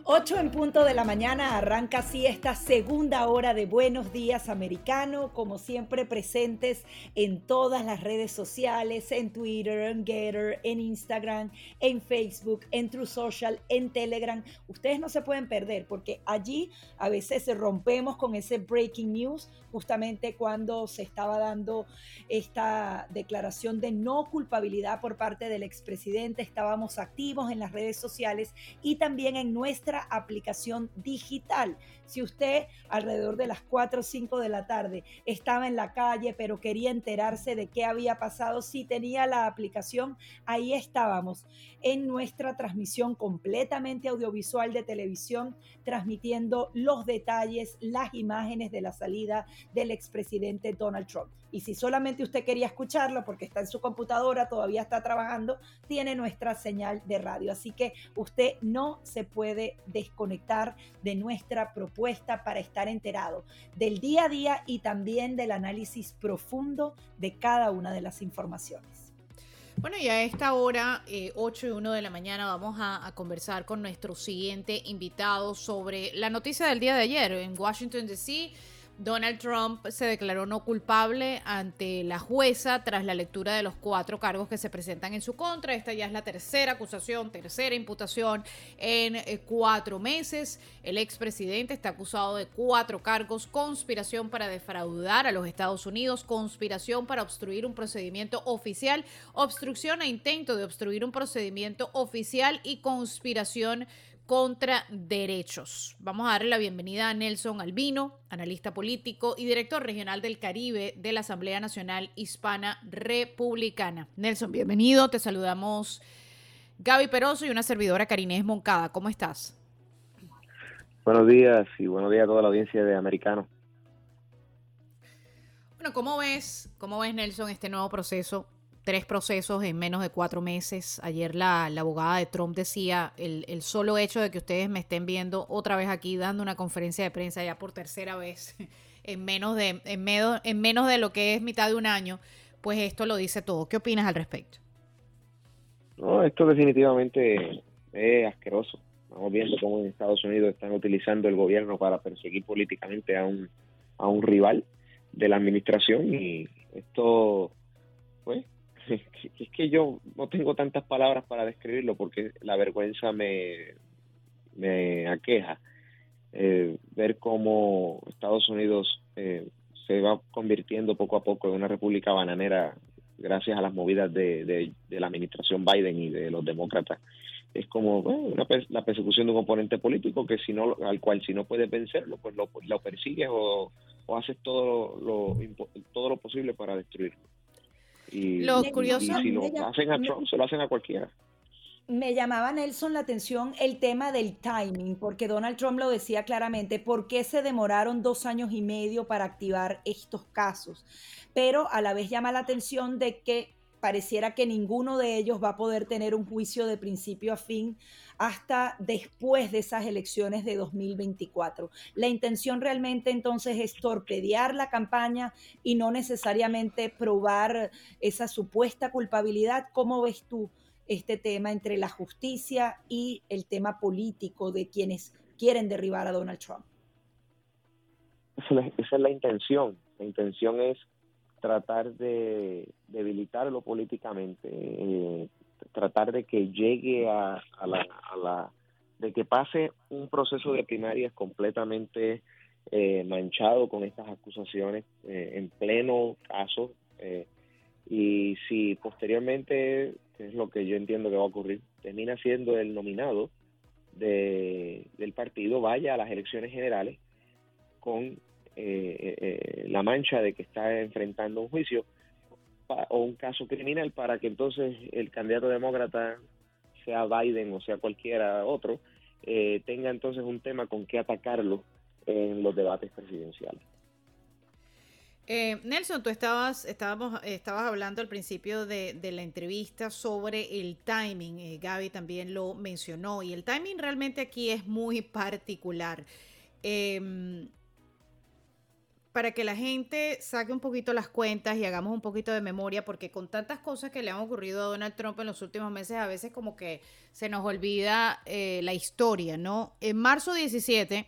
8 en punto de la mañana arranca así esta segunda hora de Buenos Días Americano, como siempre presentes en todas las redes sociales, en Twitter, en Getter, en Instagram, en Facebook, en True Social, en Telegram. Ustedes no se pueden perder porque allí a veces rompemos con ese breaking news justamente cuando se estaba dando esta declaración de no culpabilidad por parte del expresidente. Estábamos activos en las redes sociales y también en nuestra aplicación digital. Si usted alrededor de las 4 o 5 de la tarde estaba en la calle pero quería enterarse de qué había pasado, si tenía la aplicación, ahí estábamos en nuestra transmisión completamente audiovisual de televisión, transmitiendo los detalles, las imágenes de la salida del expresidente Donald Trump. Y si solamente usted quería escucharlo porque está en su computadora, todavía está trabajando, tiene nuestra señal de radio. Así que usted no se puede desconectar de nuestra propuesta para estar enterado del día a día y también del análisis profundo de cada una de las informaciones. Bueno, y a esta hora, 8 eh, y 1 de la mañana, vamos a, conversar con nuestro siguiente invitado sobre la noticia del día de ayer en Washington, D.C. Donald Trump se declaró no culpable ante la jueza tras la lectura de los cuatro cargos que se presentan en su contra. Esta ya es la tercera acusación, tercera imputación en eh, cuatro meses. El expresidente está acusado de cuatro cargos, conspiración para defraudar a los Estados Unidos, conspiración para obstruir un procedimiento oficial, obstrucción e intento de obstruir un procedimiento oficial y conspiración contra derechos. Vamos a darle la bienvenida a Nelson Albino, analista político y director regional del Caribe de la Asamblea Nacional Hispana Republicana. Nelson, bienvenido. Te saludamos Gaby Peroso y una servidora Carinés Moncada. ¿Cómo estás? Buenos días y buenos días a toda la audiencia de Americano. Bueno, ¿cómo ves, cómo ves Nelson este nuevo proceso tres procesos en menos de cuatro meses. Ayer la, abogada de Trump decía, el, el, solo hecho de que ustedes me estén viendo otra vez aquí dando una conferencia de prensa ya por tercera vez en menos de, en menos, en menos de lo que es mitad de un año, pues esto lo dice todo. ¿Qué opinas al respecto? No, esto definitivamente es asqueroso. Estamos viendo cómo en Estados Unidos están utilizando el gobierno para perseguir políticamente a un, a un rival de la administración y esto, pues, es que yo no tengo tantas palabras para describirlo porque la vergüenza me, me aqueja. Eh, ver cómo Estados Unidos eh, se va convirtiendo poco a poco en una república bananera gracias a las movidas de, de, la administración Biden y de los demócratas. Es como una, la persecución de un oponente político que si no al cual si no puedes vencerlo, pues lo, lo persigues o, o haces todo lo, todo lo posible para destruirlo. Y, lo curioso, si lo hacen a Trump, se lo hacen a cualquiera. Me llamaba Nelson la atención el tema del timing, porque Donald Trump lo decía claramente, ¿por qué se demoraron dos años y medio para activar estos casos? Pero a la vez llama la atención de que pareciera que ninguno de ellos va a poder tener un juicio de principio a fin hasta después de esas elecciones de 2024. La intención realmente entonces es torpedear la campaña y no necesariamente probar esa supuesta culpabilidad. ¿Cómo ves tú este tema entre la justicia y el tema político de quienes quieren derribar a Donald Trump? Esa es la, intención. La intención es tratar de debilitarlo políticamente, eh, tratar de que llegue a, la, de que pase un proceso de primarias completamente eh, manchado con estas acusaciones eh, en pleno caso eh, y si posteriormente que es lo que yo entiendo que va a ocurrir termina siendo el nominado de, del partido vaya a las elecciones generales con la mancha de que está enfrentando un juicio o un caso criminal para que entonces el candidato demócrata, sea Biden o sea cualquiera otro, eh, tenga entonces un tema con que atacarlo en los debates presidenciales. Eh, Nelson, tú estabas, estábamos, estabas hablando al principio de, de la entrevista sobre el timing. Eh, Gaby también lo mencionó y el timing realmente aquí es muy particular. Para que la gente saque un poquito las cuentas y hagamos un poquito de memoria, porque con tantas cosas que le han ocurrido a Donald Trump en los últimos meses, a veces como que se nos olvida eh, la historia, ¿no? En marzo 17,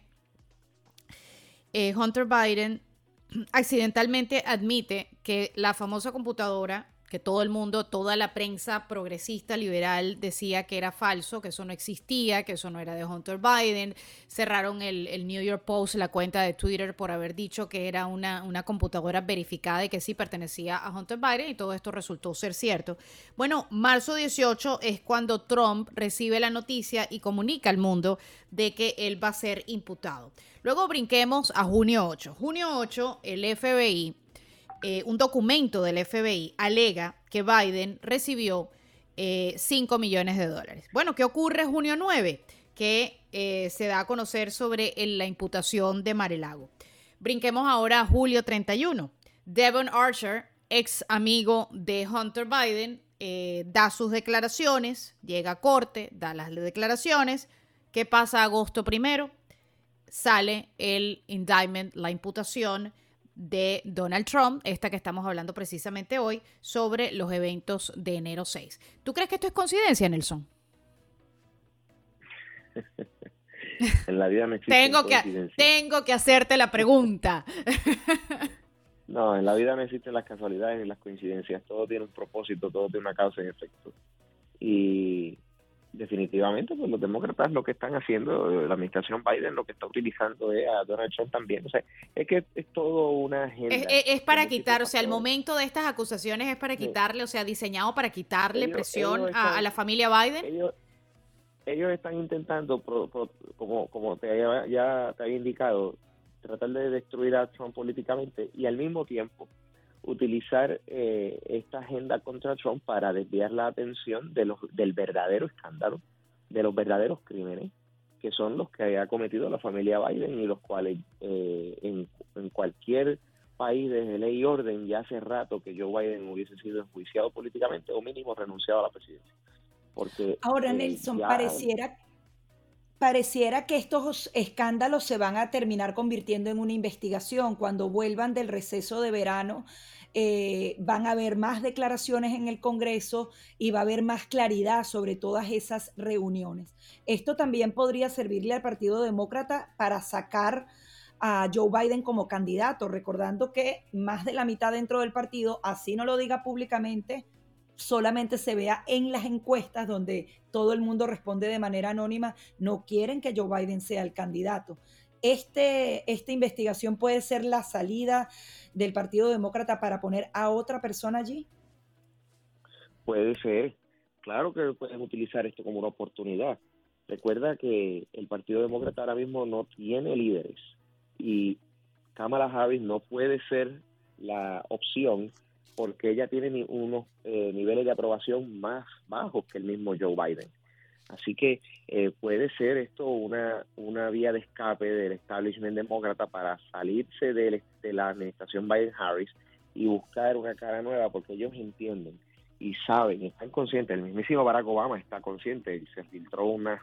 eh, Hunter Biden accidentalmente admite que la famosa computadora que todo el mundo, toda la prensa progresista liberal decía que era falso, que eso no existía, que eso no era de Hunter Biden. Cerraron el, New York Post, la cuenta de Twitter, por haber dicho que era una, una computadora verificada y que sí pertenecía a Hunter Biden y todo esto resultó ser cierto. Bueno, marzo 18 es cuando Trump recibe la noticia y comunica al mundo de que él va a ser imputado. Luego brinquemos a junio 8. Junio 8, el FBI eh, un documento del FBI alega que Biden recibió 5 eh, millones de dólares. Bueno, ¿qué ocurre junio 9? Que eh, se da a conocer sobre la imputación de Marelago. Brinquemos ahora a julio 31. Devon Archer, ex amigo de Hunter Biden, da sus declaraciones, llega a corte, da las declaraciones. ¿Qué pasa agosto primero? Sale el indictment, la imputación de Donald Trump, esta que estamos hablando precisamente hoy, sobre los eventos de enero 6. ¿Tú crees que esto es coincidencia, Nelson? en la vida me tengo que Tengo que hacerte la pregunta. no, en la vida no existen las casualidades ni las coincidencias. Todo tiene un propósito, todo tiene una causa y efecto. Y definitivamente pues los demócratas lo que están haciendo la administración Biden lo que está utilizando es a Donald Trump también. O sea es que es todo una agenda es, para quitar o sea el momento de estas acusaciones es para quitarle o sea diseñado para quitarle presión a, la familia Biden. ellos, están intentando como como te ya te había indicado tratar de destruir a Trump políticamente y al mismo tiempo utilizar eh, esta agenda contra Trump para desviar la atención de los, del verdadero escándalo, de los verdaderos crímenes, que son los que ha cometido la familia Biden y los cuales eh, en, en, cualquier país de ley y orden ya hace rato que Joe Biden hubiese sido enjuiciado políticamente o mínimo renunciado a la presidencia. Porque, Ahora, eh, Nelson, pareciera pareciera que estos escándalos se van a terminar convirtiendo en una investigación. Cuando vuelvan del receso de verano, eh, van a haber más declaraciones en el Congreso y va a haber más claridad sobre todas esas reuniones. Esto también podría servirle al Partido Demócrata para sacar a Joe Biden como candidato, recordando que más de la mitad dentro del partido, así no lo diga públicamente, solamente se vea en las encuestas donde todo el mundo responde de manera anónima, no quieren que Joe Biden sea el candidato. Este, esta investigación puede ser la salida del Partido Demócrata para poner a otra persona allí. Puede ser, claro que pueden utilizar esto como una oportunidad. Recuerda que el Partido Demócrata ahora mismo no tiene líderes y Kamala Harris no puede ser la opción porque ella tiene unos eh, niveles de aprobación más bajos que el mismo Joe Biden. Así que eh, puede ser esto una, una vía de escape del establishment demócrata para salirse de, la administración Biden-Harris y buscar una cara nueva, porque ellos entienden y saben, están conscientes, el mismísimo Barack Obama está consciente, y se filtró unas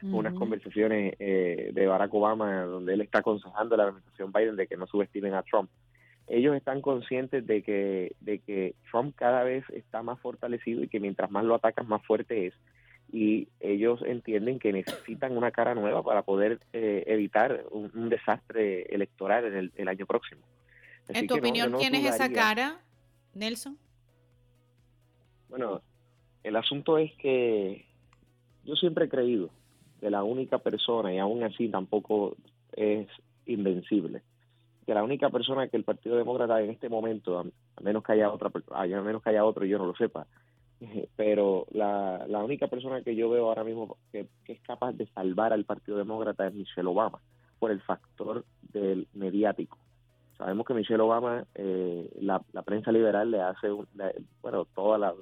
unas conversaciones eh, de Barack Obama donde él está aconsejando a la administración Biden de que no subestimen a Trump ellos están conscientes de que, de que Trump cada vez está más fortalecido y que mientras más lo atacan, más fuerte es. Y ellos entienden que necesitan una cara nueva para poder eh, evitar un, desastre electoral en el, año próximo. en tu opinión, ¿quién es esa cara, Nelson? Bueno, el asunto es que yo siempre he creído que la única persona, y aún así tampoco es invencible, que la única persona que el Partido Demócrata en este momento, a menos que haya otra, a menos que haya otro y yo no lo sepa, pero la, la única persona que yo veo ahora mismo que, es capaz de salvar al Partido Demócrata es Michelle Obama, por el factor del mediático. Sabemos que Michelle Obama, eh, la, prensa liberal le hace, bueno, toda la,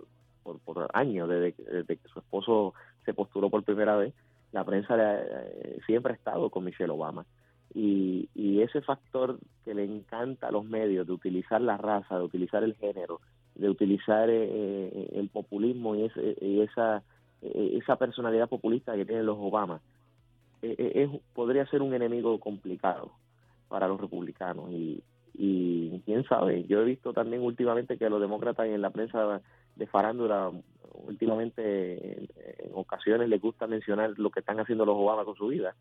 por, por años, desde, desde, que su esposo se postuló por primera vez, la prensa eh, siempre ha estado con Michelle Obama. Y, y ese factor que le encanta a los medios de utilizar la raza, de utilizar el género, de utilizar eh, eh, el populismo y, esa, eh, esa personalidad populista que tienen los Obama, es, podría ser un enemigo complicado para los republicanos. Y, y quién sabe, yo he visto también últimamente que los demócratas en la prensa de farándula, últimamente en, ocasiones les gusta mencionar lo que están haciendo los Obama con su vida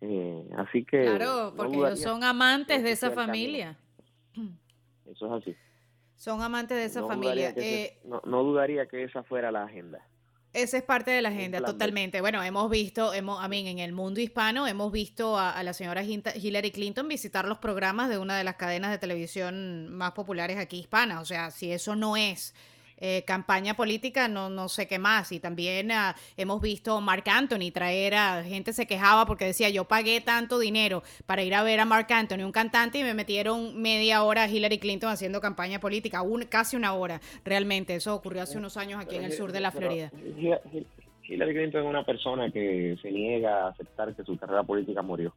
eh, así que... Claro, porque ellos son amantes de esa familia. Eso es así. Son amantes de esa familia. Eh, no, dudaría que esa fuera la agenda. Esa es parte de la agenda, totalmente. Bueno, hemos visto, hemos, a mí, en el mundo hispano, hemos visto a, la señora Hillary Clinton visitar los programas de una de las cadenas de televisión más populares aquí hispanas. O sea, si eso no es eh, campaña política, no, no sé qué más. Y también ah, hemos visto Mark Anthony traer a gente se quejaba porque decía yo pagué tanto dinero para ir a ver a Mark Anthony, un cantante, y me metieron media hora a Hillary Clinton haciendo campaña política, casi una hora realmente. Eso ocurrió hace unos años aquí en el sur de la Florida. Hillary Clinton es una persona que se niega a aceptar que su carrera política murió.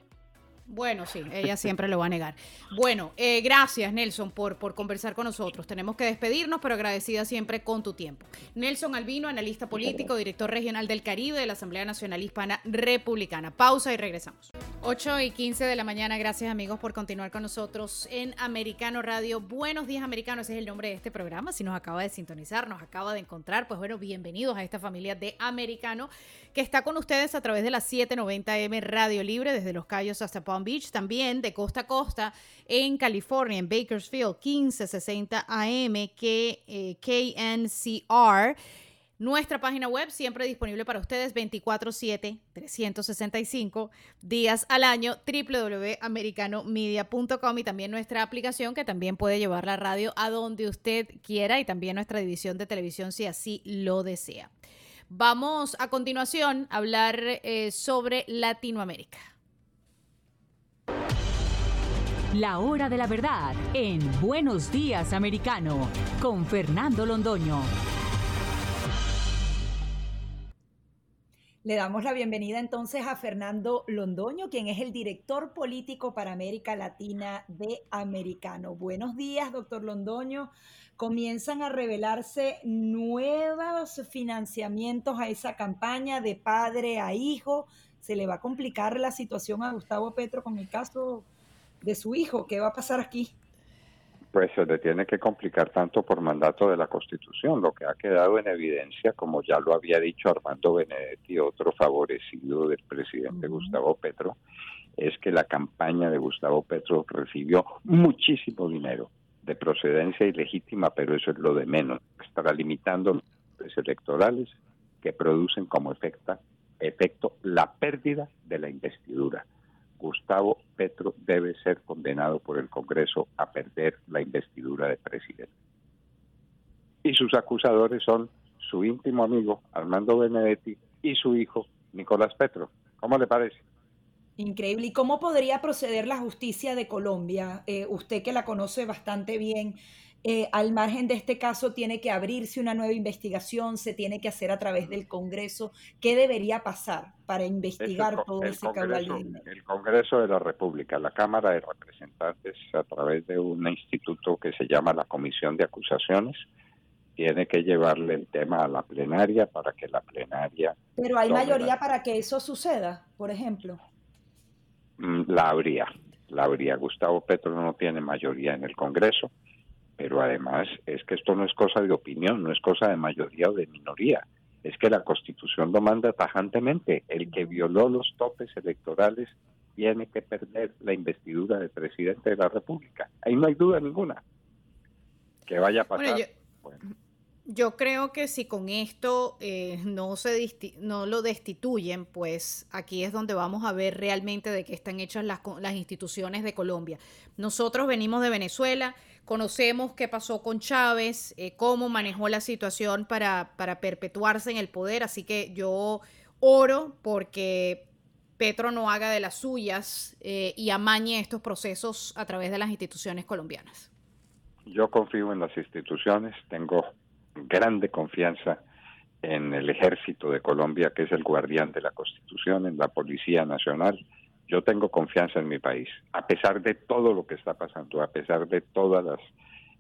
Bueno, sí, ella siempre lo va a negar. Bueno, eh, gracias Nelson por, por conversar con nosotros. Tenemos que despedirnos, pero agradecida siempre con tu tiempo. Nelson Albino, analista político, director regional del Caribe de la Asamblea Nacional Hispana Republicana. Pausa y regresamos. 8 y 15 de la mañana, gracias amigos por continuar con nosotros en Americano Radio. Buenos días Americanos, ese es el nombre de este programa. Si nos acaba de sintonizar, nos acaba de encontrar, pues bueno, bienvenidos a esta familia de Americano que está con ustedes a través de la 790M Radio Libre desde Los Cayos hasta Palm Beach, también de costa a costa en California, en Bakersfield, 1560 AM, que, KNCR. Nuestra página web siempre disponible para ustedes 24/7, 365 días al año, www.americanomedia.com y también nuestra aplicación que también puede llevar la radio a donde usted quiera y también nuestra división de televisión si así lo desea. Vamos a continuación a hablar eh, sobre Latinoamérica. La hora de la verdad en Buenos Días Americano con Fernando Londoño. Le damos la bienvenida entonces a Fernando Londoño, quien es el director político para América Latina de Americano. Buenos días, doctor Londoño comienzan a revelarse nuevos financiamientos a esa campaña de padre a hijo. Se le va a complicar la situación a Gustavo Petro con el caso de su hijo. ¿Qué va a pasar aquí? Pues se le tiene que complicar tanto por mandato de la Constitución. Lo que ha quedado en evidencia, como ya lo había dicho Armando Benedetti, otro favorecido del presidente Gustavo Petro, es que la campaña de Gustavo Petro recibió muchísimo dinero de procedencia ilegítima, pero eso es lo de menos. Estará limitando los electorales que producen como efecto, efecto la pérdida de la investidura. Gustavo Petro debe ser condenado por el Congreso a perder la investidura de presidente. Y sus acusadores son su íntimo amigo Armando Benedetti y su hijo Nicolás Petro. ¿Cómo le parece? Increíble. ¿Y cómo podría proceder la justicia de Colombia? Eh, usted que la conoce bastante bien, eh, al margen de este caso, tiene que abrirse una nueva investigación, se tiene que hacer a través del Congreso. ¿Qué debería pasar para investigar todo ese caudal El Congreso de la República, la Cámara de Representantes, a través de un instituto que se llama la Comisión de Acusaciones, tiene que llevarle el tema a la plenaria para que la plenaria... Pero hay mayoría para que eso suceda, por ejemplo. Mm, la habría, la habría. Gustavo Petro no tiene mayoría en el Congreso, pero además es que esto no es cosa de opinión, no es cosa de mayoría o de minoría. Es que la Constitución lo manda tajantemente. El que violó los topes electorales tiene que perder la investidura de presidente de la República. Ahí no hay duda ninguna. Que vaya a pasar. Yo creo que si con esto eh, no, se no lo destituyen, pues aquí es donde vamos a ver realmente de qué están hechas las, las instituciones de Colombia. Nosotros venimos de Venezuela, conocemos qué pasó con Chávez, eh, cómo manejó la situación para, para perpetuarse en el poder, así que yo oro porque Petro no haga de las suyas eh, y amañe estos procesos a través de las instituciones colombianas. Yo confío en las instituciones, tengo grande confianza en el ejército de Colombia, que es el guardián de la Constitución, en la Policía Nacional. Yo tengo confianza en mi país, a pesar de todo lo que está pasando, a pesar de todas las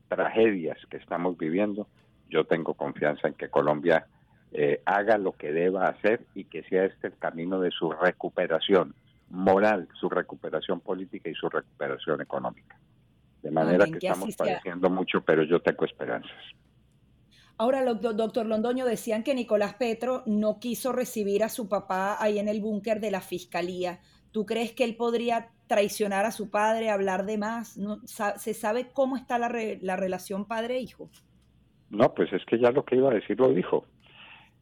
tragedias que estamos viviendo, yo tengo confianza en que Colombia eh, haga lo que deba hacer y que sea este el camino de su recuperación moral, su recuperación política y su recuperación económica. De manera que estamos padeciendo mucho, pero yo tengo esperanzas. Ahora, doctor Londoño, decían que Nicolás Petro no quiso recibir a su papá ahí en el búnker de la fiscalía. ¿Tú crees que él podría traicionar a su padre, hablar de más? ¿Se sabe cómo está la, la relación padre-hijo? No, pues es que ya lo que iba a decir lo dijo.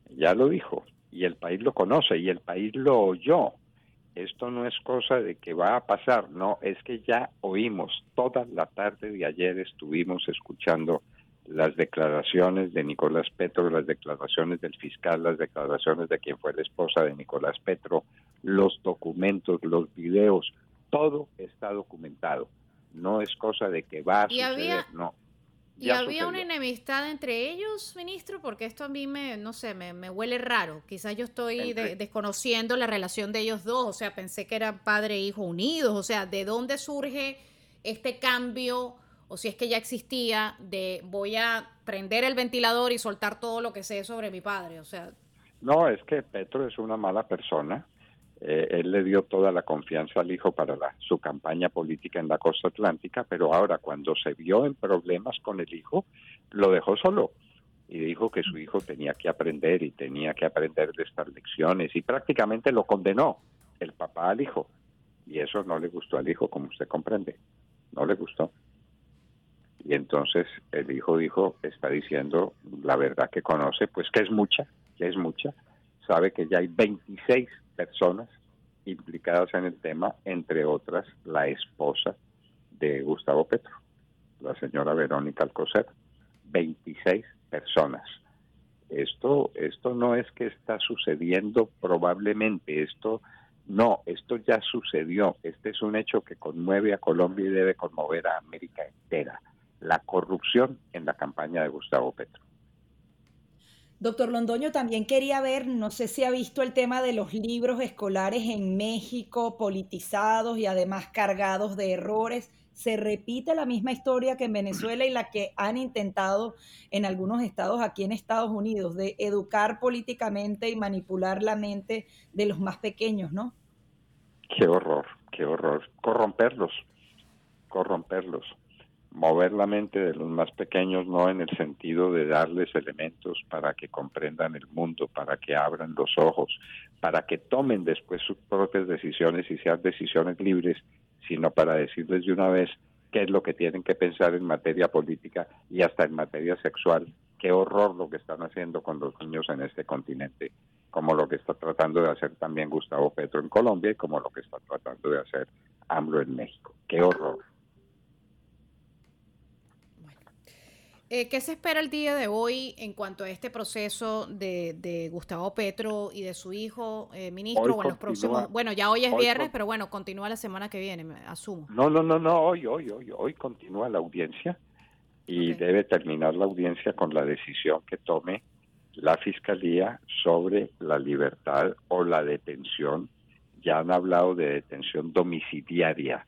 Ya lo dijo. Y el país lo conoce y el país lo oyó. Esto no es cosa de que va a pasar, no, es que ya oímos. Toda la tarde de ayer estuvimos escuchando las declaraciones de Nicolás Petro, las declaraciones del fiscal, las declaraciones de quien fue la esposa de Nicolás Petro, los documentos, los videos, todo está documentado. No es cosa de que va a suceder, no. ¿Y había una enemistad entre ellos, ministro? Porque esto a mí me, no sé, me, huele raro. Quizás yo estoy desconociendo la relación de ellos dos. O sea, pensé que eran padre e hijo unidos. O sea, ¿de dónde surge este cambio? O si es que ya existía de voy a prender el ventilador y soltar todo lo que sé sobre mi padre. O sea. No, es que Petro es una mala persona eh, él le dio toda la confianza al hijo para su campaña política en la costa atlántica, pero ahora cuando se vio en problemas con el hijo, lo dejó solo y dijo que su hijo tenía que aprender y tenía que aprender de estas lecciones y prácticamente lo condenó el papá al hijo. Y eso no le gustó al hijo, como usted comprende, no le gustó. Y entonces el hijo dijo, está diciendo la verdad que conoce, pues que es mucha, que es mucha, sabe que ya hay 26 personas implicadas en el tema, entre otras la esposa de Gustavo Petro, la señora Verónica Alcocer. 26 personas. Esto, esto no es que está sucediendo probablemente, esto no, esto ya sucedió. Este es un hecho que conmueve a Colombia y debe conmover a América entera. La corrupción en la campaña de Gustavo Petro. Doctor Londoño, también quería ver, no sé si ha visto el tema de los libros escolares en México, politizados y además cargados de errores. Se repite la misma historia que en Venezuela y la que han intentado en algunos estados aquí en Estados Unidos, de educar políticamente y manipular la mente de los más pequeños, ¿no? Qué horror, qué horror. Corromperlos, corromperlos mover la mente de los más pequeños no en el sentido de darles elementos para que comprendan el mundo, para que abran los ojos, para que tomen después sus propias decisiones y sean decisiones libres, sino para decirles de una vez qué es lo que tienen que pensar en materia política y hasta en materia sexual. Qué horror lo que están haciendo con los niños en este continente, como lo que está tratando de hacer también Gustavo Petro en Colombia y como lo que está tratando de hacer AMLO en México. Qué horror. Eh, ¿Qué se espera el día de hoy en cuanto a este proceso de, Gustavo Petro y de su hijo, eh, ministro, o en los próximos... Bueno, ya hoy es viernes, pero bueno, continúa la semana que viene, me asumo. No, no, no, no, hoy, hoy, hoy, hoy continúa la audiencia y debe terminar la audiencia con la decisión que tome la Fiscalía sobre la libertad o la detención. Ya han hablado de detención domiciliaria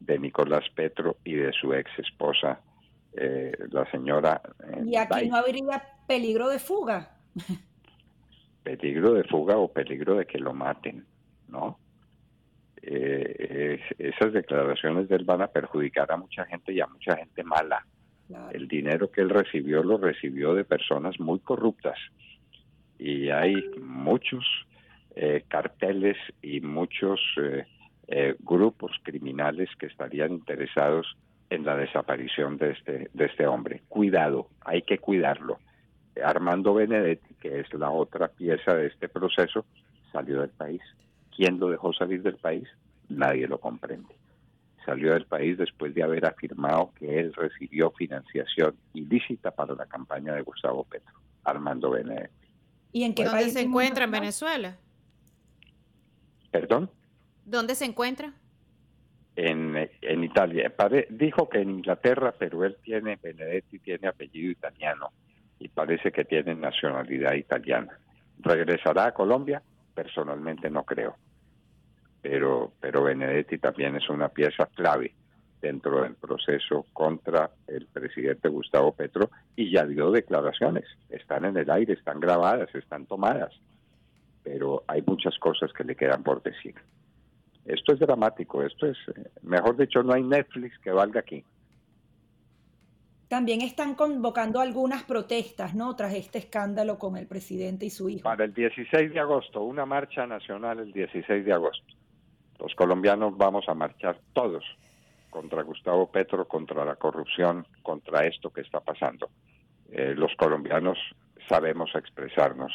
de Nicolás Petro y de su ex esposa eh, la señora. Eh, ¿Y aquí no habría peligro de fuga? Peligro de fuga o peligro de que lo maten, ¿no? Eh, esas declaraciones de él van a perjudicar a mucha gente y a mucha gente mala. El dinero que él recibió lo recibió de personas muy corruptas y hay muchos carteles y muchos grupos criminales que estarían interesados en la desaparición de este, de este hombre. Cuidado, hay que cuidarlo. Armando Benedetti, que es la otra pieza de este proceso, salió del país. ¿Quién lo dejó salir del país? Nadie lo comprende. Salió del país después de haber afirmado que él recibió financiación ilícita para la campaña de Gustavo Petro, Armando Benedetti. ¿Y en qué país se encuentra en Venezuela? ¿Perdón? ¿Dónde se encuentra? En, en Italia. dijo que en Inglaterra, pero él tiene, Benedetti tiene apellido italiano y parece que tiene nacionalidad italiana. ¿Regresará a Colombia? Personalmente no creo. Pero, pero Benedetti también es una pieza clave dentro del proceso contra el presidente Gustavo Petro y ya dio declaraciones. Están en el aire, están grabadas, están tomadas. Pero hay muchas cosas que le quedan por decir. Esto es dramático, esto es, eh, mejor dicho, no hay Netflix que valga aquí. También están convocando algunas protestas, ¿no? Tras este escándalo con el presidente y su hijo. Para el 16 de agosto, una marcha nacional el 16 de agosto. Los colombianos vamos a marchar todos contra Gustavo Petro, contra la corrupción, contra esto que está pasando. Eh, los colombianos sabemos expresarnos.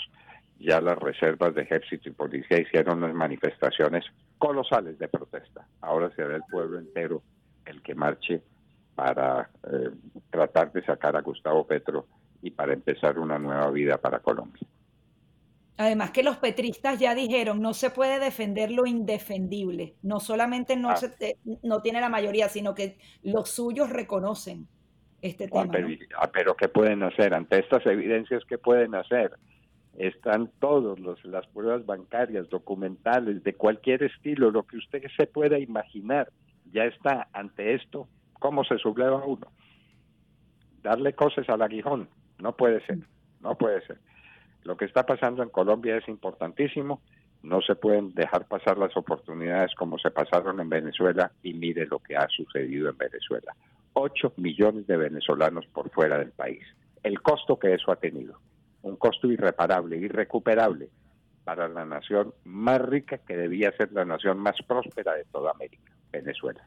Ya las reservas de ejército y policía hicieron unas manifestaciones colosales de protesta. Ahora será el pueblo entero el que marche para eh, tratar de sacar a Gustavo Petro y para empezar una nueva vida para Colombia. Además que los petristas ya dijeron, no se puede defender lo indefendible. No solamente no, ah. se, no tiene la mayoría, sino que los suyos reconocen este tema. Ah, pero, ¿qué pueden hacer? Ante estas evidencias, ¿qué pueden hacer? Están todos los, las pruebas bancarias, documentales, de cualquier estilo, lo que usted se pueda imaginar, ya está ante esto. ¿Cómo se subleva uno? Darle cosas al aguijón. No puede ser, no puede ser. Lo que está pasando en Colombia es importantísimo. No se pueden dejar pasar las oportunidades como se pasaron en Venezuela y mire lo que ha sucedido en Venezuela. Ocho millones de venezolanos por fuera del país. El costo que eso ha tenido, un costo irreparable, irrecuperable para la nación más rica que debía ser la nación más próspera de toda América, Venezuela.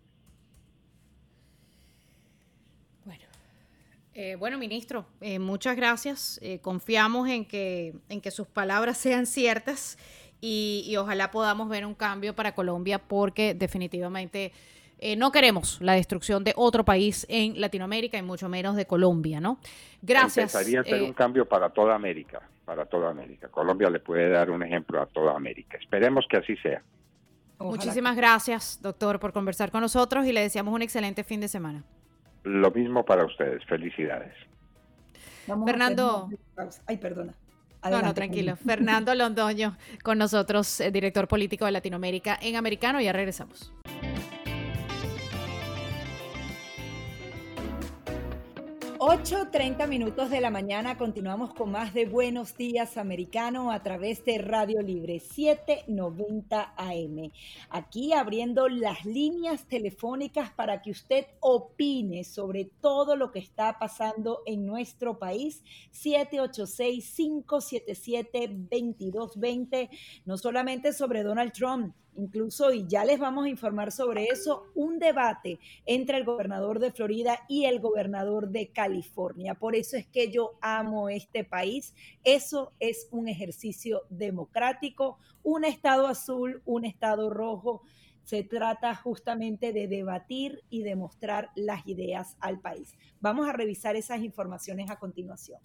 Eh, bueno, ministro, eh, muchas gracias. Eh, confiamos en que, en que sus palabras sean ciertas y, ojalá podamos ver un cambio para Colombia porque definitivamente no queremos la destrucción de otro país en Latinoamérica y mucho menos de Colombia, ¿no? Gracias. Empezaría a ser un cambio para toda América, para toda América. Colombia le puede dar un ejemplo a toda América. Esperemos que así sea. Muchísimas gracias, doctor, por conversar con nosotros y le deseamos un excelente fin de semana. Lo mismo para ustedes. Felicidades. Fernando. Ay, perdona. no, no, tranquilo. Fernando Londoño con nosotros, eh, director político de Latinoamérica en Americano. Ya regresamos. 8.30 minutos de la mañana continuamos con más de Buenos Días Americano a través de Radio Libre 790 AM. Aquí abriendo las líneas telefónicas para que usted opine sobre todo lo que está pasando en nuestro país. 786-577-2220. No solamente sobre Donald Trump incluso, y ya les vamos a informar sobre eso, un debate entre el gobernador de Florida y el gobernador de California. Por eso es que yo amo este país. Eso es un ejercicio democrático, un estado azul, un estado rojo. Se trata justamente de debatir y demostrar las ideas al país. Vamos a revisar esas informaciones a continuación.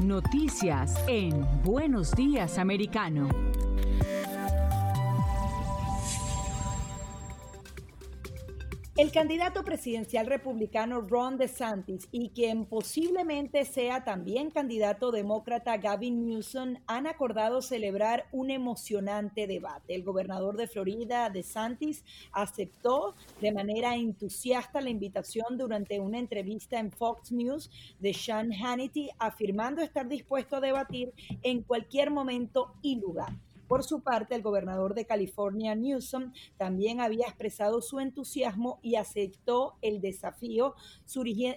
Noticias en Buenos Días Americano. El candidato presidencial republicano Ron DeSantis y quien posiblemente sea también candidato demócrata Gavin Newsom han acordado celebrar un emocionante debate. El gobernador de Florida, DeSantis, aceptó de manera entusiasta la invitación durante una entrevista en Fox News de Sean Hannity, afirmando estar dispuesto a debatir en cualquier momento y lugar. Por su parte, el gobernador de California, Newsom, también había expresado su entusiasmo y aceptó el desafío,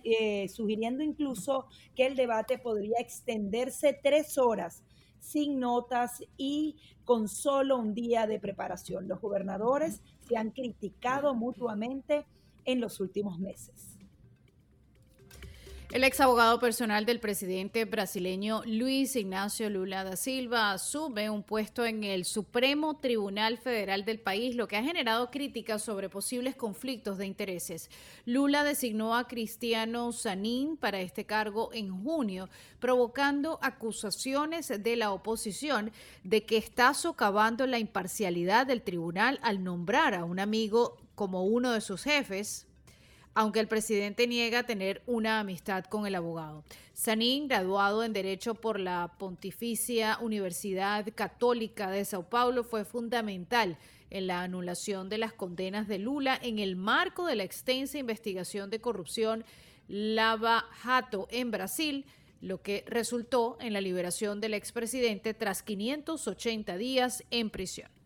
eh, sugiriendo incluso que el debate podría extenderse tres horas sin notas y con solo un día de preparación. Los gobernadores se han criticado mutuamente en los últimos meses. El ex abogado personal del presidente brasileño Luis Ignacio Lula da Silva asume un puesto en el Supremo Tribunal Federal del país, lo que ha generado críticas sobre posibles conflictos de intereses. Lula designó a Cristiano Sanín para este cargo en junio, provocando acusaciones de la oposición de que está socavando la imparcialidad del tribunal al nombrar a un amigo como uno de sus jefes, aunque el presidente niega tener una amistad con el abogado. Sanín, graduado en Derecho por la Pontificia Universidad Católica de Sao Paulo, fue fundamental en la anulación de las condenas de Lula en el marco de la extensa investigación de corrupción Lava Jato en Brasil, lo que resultó en la liberación del expresidente tras 580 días en prisión.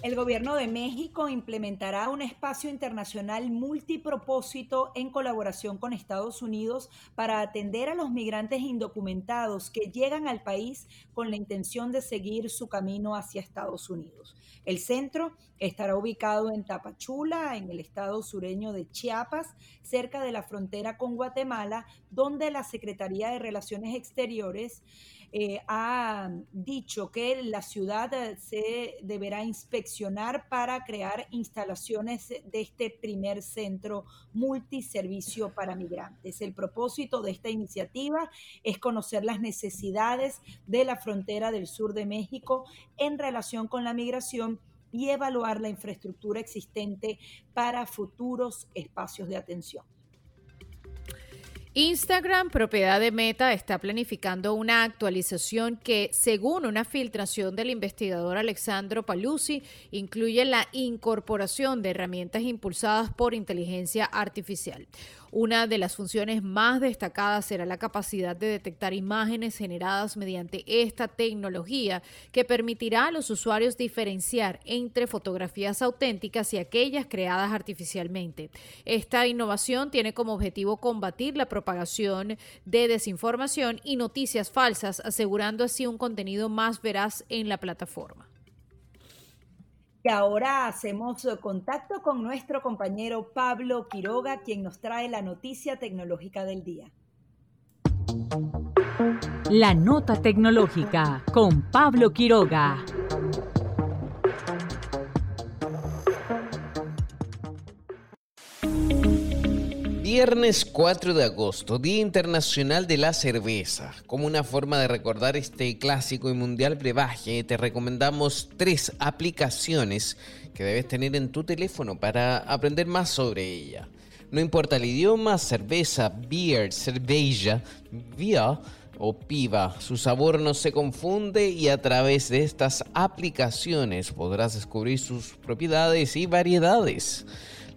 El gobierno de México implementará un espacio internacional multipropósito en colaboración con Estados Unidos para atender a los migrantes indocumentados que llegan al país con la intención de seguir su camino hacia Estados Unidos. El centro estará ubicado en Tapachula, en el estado sureño de Chiapas, cerca de la frontera con Guatemala, donde la Secretaría de Relaciones Exteriores eh, ha dicho que la ciudad eh, se deberá inspeccionar para crear instalaciones de este primer centro multiservicio para migrantes. El propósito de esta iniciativa es conocer las necesidades de la frontera del sur de México en relación con la migración y evaluar la infraestructura existente para futuros espacios de atención. Instagram, propiedad de Meta, está planificando una actualización que, según una filtración del investigador Alexandro Paluzzi, incluye la incorporación de herramientas impulsadas por inteligencia artificial. Una de las funciones más destacadas será la capacidad de detectar imágenes generadas mediante esta tecnología que permitirá a los usuarios diferenciar entre fotografías auténticas y aquellas creadas artificialmente. Esta innovación tiene como objetivo combatir la propagación de desinformación y noticias falsas, asegurando así un contenido más veraz en la plataforma. Y ahora hacemos eh, contacto con nuestro compañero Pablo Quiroga, quien nos trae la noticia tecnológica del día. La nota tecnológica con Pablo Quiroga. Viernes 4 de agosto, Día Internacional de la Cerveza. Como una forma de recordar este clásico y mundial brebaje, te recomendamos tres aplicaciones que debes tener en tu teléfono para aprender más sobre ella. No importa el idioma, cerveza, beer, cerveja, via o piva, su sabor no se confunde y a través de estas aplicaciones podrás descubrir sus propiedades y variedades.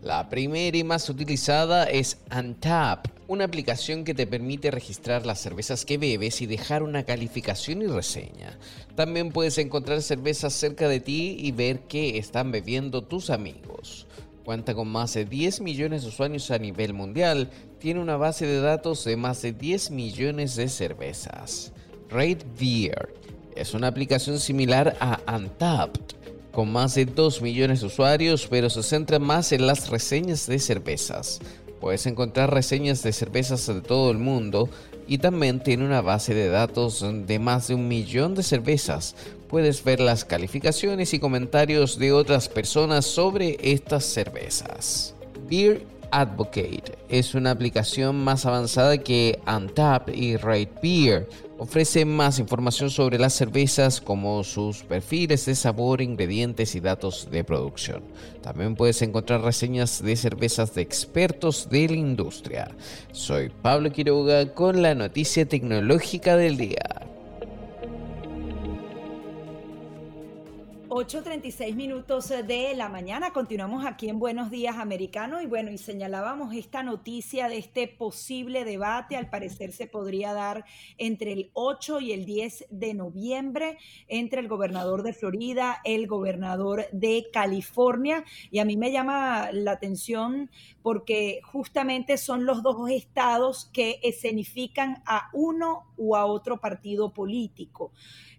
La primera y más utilizada es Untap, una aplicación que te permite registrar las cervezas que bebes y dejar una calificación y reseña. También puedes encontrar cervezas cerca de ti y ver qué están bebiendo tus amigos. Cuenta con más de 10 millones de usuarios a nivel mundial, tiene una base de datos de más de 10 millones de cervezas. Rate Beer es una aplicación similar a Untapped con más de 2 millones de usuarios, pero se centra más en las reseñas de cervezas. Puedes encontrar reseñas de cervezas de todo el mundo y también tiene una base de datos de más de un millón de cervezas. Puedes ver las calificaciones y comentarios de otras personas sobre estas cervezas. Beer Advocate es una aplicación más avanzada que Untap y Rate Beer Ofrece más información sobre las cervezas como sus perfiles de sabor, ingredientes y datos de producción. También puedes encontrar reseñas de cervezas de expertos de la industria. Soy Pablo Quiroga con la noticia tecnológica del día. 8.36 minutos de la mañana. Continuamos aquí en Buenos Días Americano y bueno, y señalábamos esta noticia de este posible debate. Al parecer se podría dar entre el 8 y el 10 de noviembre entre el gobernador de Florida, el gobernador de California. Y a mí me llama la atención porque justamente son los dos estados que escenifican a uno u a otro partido político.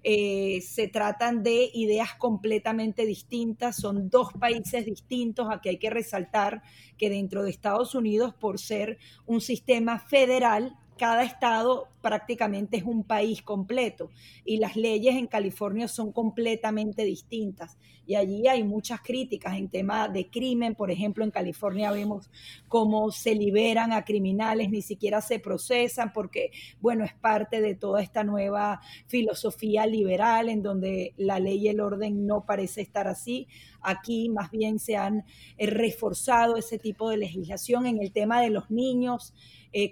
Eh, se tratan de ideas completamente distintas, son dos países distintos, aquí hay que resaltar que dentro de Estados Unidos, por ser un sistema federal, cada estado prácticamente es un país completo y las leyes en California son completamente distintas. Y allí hay muchas críticas en tema de crimen. Por ejemplo, en California vemos cómo se liberan a criminales, ni siquiera se procesan porque, bueno, es parte de toda esta nueva filosofía liberal en donde la ley y el orden no parece estar así. Aquí más bien se han eh, reforzado ese tipo de legislación en el tema de los niños eh,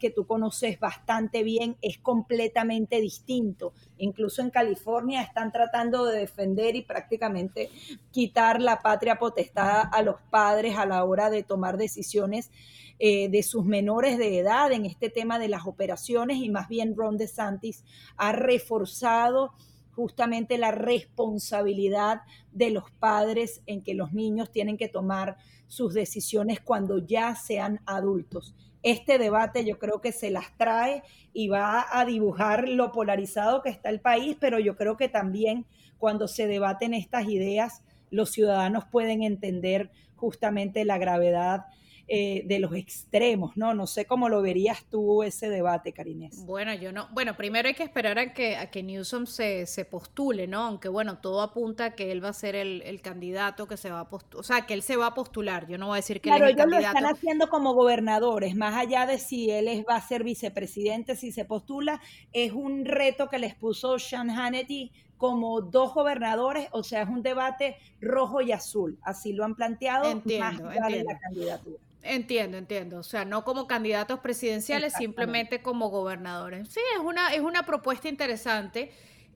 que tú conoces bastante bien, es completamente distinto. Incluso en California están tratando de defender y prácticamente quitar la patria potestad a los padres a la hora de tomar decisiones eh, de sus menores de edad en este tema de las operaciones y más bien Ron DeSantis ha reforzado justamente la responsabilidad de los padres en que los niños tienen que tomar sus decisiones cuando ya sean adultos. Este debate yo creo que se las trae y va a dibujar lo polarizado que está el país, pero yo creo que también cuando se debaten estas ideas, los ciudadanos pueden entender justamente la gravedad eh, de los extremos, ¿no? No sé cómo lo verías tú ese debate, Karinés. Bueno, yo no, bueno, primero hay que esperar a que, a que Newsom se, se postule, ¿no? Aunque bueno, todo apunta a que él va a ser el, candidato que se va a postular, o sea, que él se va a postular, yo no voy a decir que claro, él es el ellos lo están haciendo como gobernadores, más allá de si él es, va a ser vicepresidente, si se postula, es un reto que les puso Sean Hannity como dos gobernadores, o sea, es un debate rojo y azul, así lo han planteado entiendo, más allá de la candidatura. Entiendo, entiendo. O sea, no como candidatos presidenciales, simplemente como gobernadores. Sí, es una, es una propuesta interesante.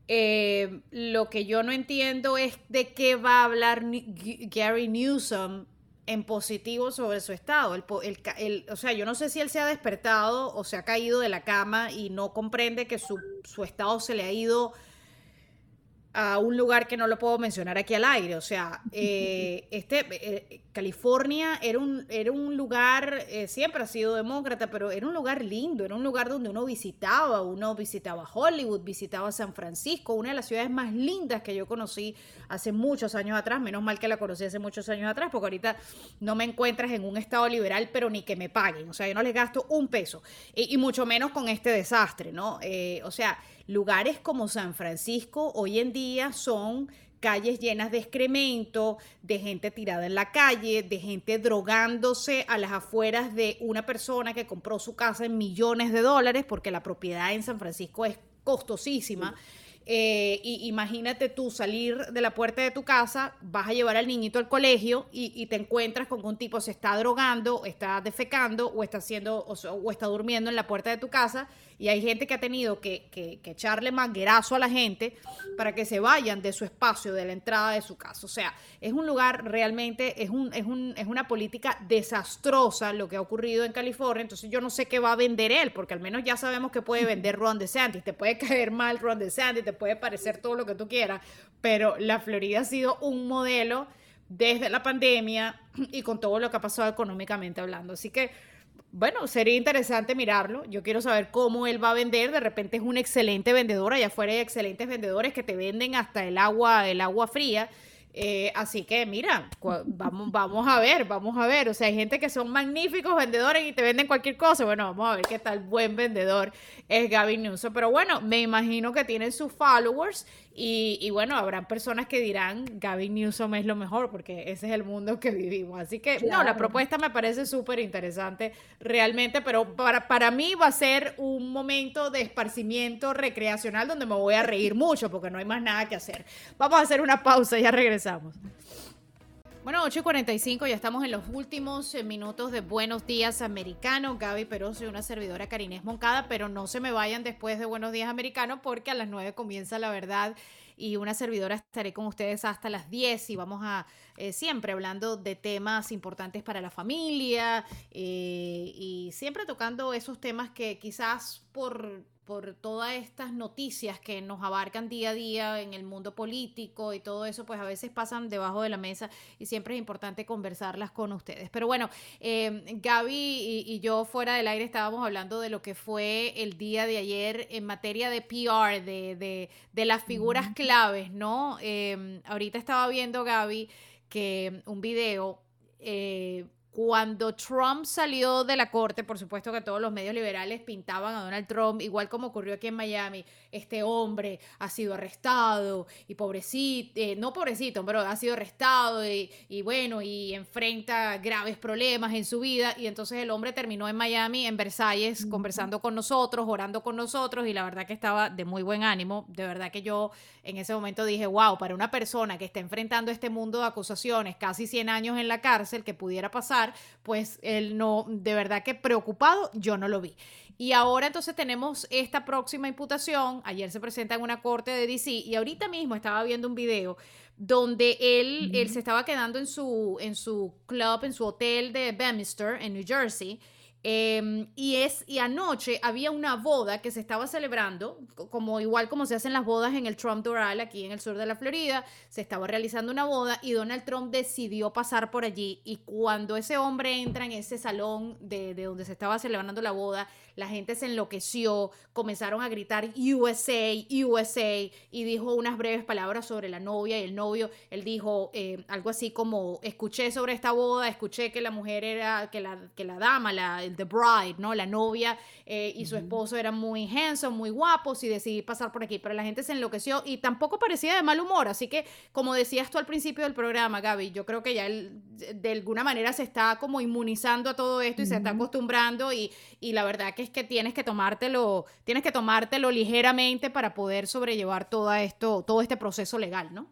Eh, lo que yo no entiendo es de qué va a hablar Gary Newsom en positivo sobre su estado. El, o sea, yo no sé si él se ha despertado o se ha caído de la cama y no comprende que su, su estado se le ha ido a un lugar que no lo puedo mencionar aquí al aire. O sea, eh, este, eh, California era un, era un lugar, eh, siempre ha sido demócrata, pero era un lugar lindo, era un lugar donde uno visitaba, uno visitaba Hollywood, visitaba San Francisco, una de las ciudades más lindas que yo conocí hace muchos años atrás, menos mal que la conocí hace muchos años atrás, porque ahorita no me encuentras en un estado liberal, pero ni que me paguen, o sea, yo no les gasto un peso, y, mucho menos con este desastre, ¿no? o sea, Lugares como San Francisco hoy en día son calles llenas de excremento, de gente tirada en la calle, de gente drogándose a las afueras de una persona que compró su casa en millones de dólares, porque la propiedad en San Francisco es costosísima. Eh, y imagínate tú salir de la puerta de tu casa, vas a llevar al niñito al colegio y, te encuentras con un tipo se está drogando, está defecando o está haciendo o, está durmiendo en la puerta de tu casa y hay gente que ha tenido que, que, echarle manguerazo a la gente para que se vayan de su espacio, de la entrada de su casa. O sea, es un lugar realmente, es, un, es, un, es una política desastrosa lo que ha ocurrido en California. Entonces yo no sé qué va a vender él, porque al menos ya sabemos que puede vender Ron DeSantis. Te puede caer mal Ron DeSantis, te puede parecer todo lo que tú quieras, pero la Florida ha sido un modelo desde la pandemia y con todo lo que ha pasado económicamente hablando. Así que bueno, sería interesante mirarlo. Yo quiero saber cómo él va a vender. De repente es un excelente vendedor. Allá afuera hay excelentes vendedores que te venden hasta el agua, el agua fría. Eh, así que mira, vamos, vamos a ver, vamos a ver. O sea, hay gente que son magníficos vendedores y te venden cualquier cosa. Bueno, vamos a ver qué tal buen vendedor es Gavin Newsom. Pero bueno, me imagino que tienen sus followers y, bueno, habrán personas que dirán Gavin Newsom es lo mejor porque ese es el mundo que vivimos. Así que no, la propuesta me parece súper interesante realmente, pero para, para mí va a ser un momento de esparcimiento recreacional donde me voy a reír mucho porque no hay más nada que hacer. Vamos a hacer una pausa y ya regresamos. Bueno, 8 y 45, ya estamos en los últimos eh, minutos de Buenos Días Americano. Gaby Peroso y una servidora Carinés Moncada, pero no se me vayan después de Buenos Días Americano porque a las 9 comienza la verdad y una servidora estaré con ustedes hasta las 10 y vamos a eh, siempre hablando de temas importantes para la familia eh, y siempre tocando esos temas que quizás por por todas estas noticias que nos abarcan día a día en el mundo político y todo eso, pues a veces pasan debajo de la mesa y siempre es importante conversarlas con ustedes. Pero bueno, eh, Gaby y, yo fuera del aire estábamos hablando de lo que fue el día de ayer en materia de PR, de, de, las figuras claves, ¿no? Eh, ahorita estaba viendo, Gaby, que un video... Eh, cuando Trump salió de la corte, por supuesto que todos los medios liberales pintaban a Donald Trump, igual como ocurrió aquí en Miami, este hombre ha sido arrestado y pobrecito, eh, no pobrecito, pero ha sido arrestado y, bueno, y enfrenta graves problemas en su vida. Y entonces el hombre terminó en Miami, en Versalles, conversando con nosotros, orando con nosotros y la verdad que estaba de muy buen ánimo. De verdad que yo en ese momento dije, wow, para una persona que está enfrentando este mundo de acusaciones, casi 100 años en la cárcel, que pudiera pasar pues él no, de verdad que preocupado, yo no lo vi. Y ahora entonces tenemos esta próxima imputación. Ayer se presenta en una corte de DC y ahorita mismo estaba viendo un video donde él, él se estaba quedando en su, en su club, en su hotel de Bemister, en New Jersey. Em, y es y anoche había una boda que se estaba celebrando, como igual como se hacen las bodas en el Trump Doral aquí en el sur de la Florida, se estaba realizando una boda y Donald Trump decidió pasar por allí y cuando ese hombre entra en ese salón de, de donde se estaba celebrando la boda, la gente se enloqueció, comenzaron a gritar USA, USA y dijo unas breves palabras sobre la novia y el novio, él dijo eh, algo así como escuché sobre esta boda, escuché que la mujer era, que la, que la dama, la the bride, ¿no? La novia eh, y su esposo eran muy handsome, muy guapos y decidí pasar por aquí. Pero la gente se enloqueció y tampoco parecía de mal humor. Así que, como decías tú al principio del programa, Gaby, yo creo que ya él de alguna manera se está como inmunizando a todo esto y se está acostumbrando y, y la verdad que es que tienes que tomártelo, tienes que tomártelo ligeramente para poder sobrellevar todo esto, todo este proceso legal, ¿no?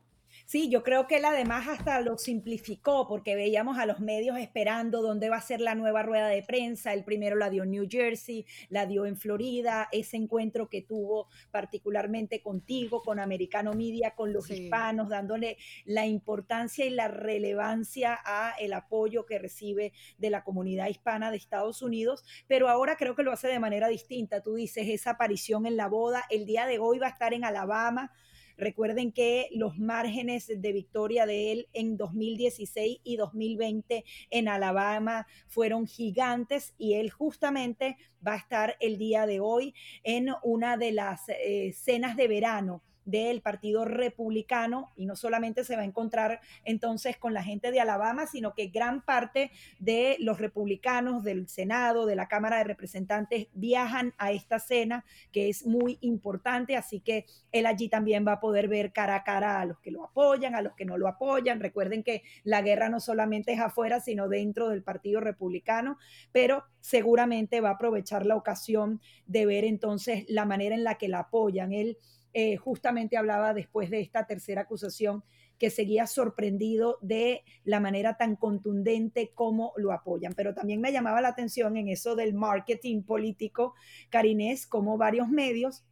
Sí, yo creo que él además hasta lo simplificó porque veíamos a los medios esperando dónde va a ser la nueva rueda de prensa. El primero la dio en New Jersey, la dio en Florida, ese encuentro que tuvo particularmente contigo, con Americano Media, con los hispanos, dándole la importancia y la relevancia a el apoyo que recibe de la comunidad hispana de Estados Unidos, pero ahora creo que lo hace de manera distinta. Tú dices, esa aparición en la boda, el día de hoy va a estar en Alabama Recuerden que los márgenes de victoria de él en 2016 y 2020 en Alabama fueron gigantes y él justamente va a estar el día de hoy en una de las eh, cenas de verano del Partido Republicano y no solamente se va a encontrar entonces con la gente de Alabama, sino que gran parte de los republicanos del Senado, de la Cámara de Representantes, viajan a esta cena que es muy importante, así que él allí también va a poder ver cara a cara a los que lo apoyan, a los que no lo apoyan. Recuerden que la guerra no solamente es afuera, sino dentro del Partido Republicano, pero seguramente va a aprovechar la ocasión de ver entonces la manera en la que la apoyan. Él eh, justamente hablaba después de esta tercera acusación que seguía sorprendido de la manera tan contundente como lo apoyan. Pero también me llamaba la atención en eso del marketing político, Carinés, como varios medios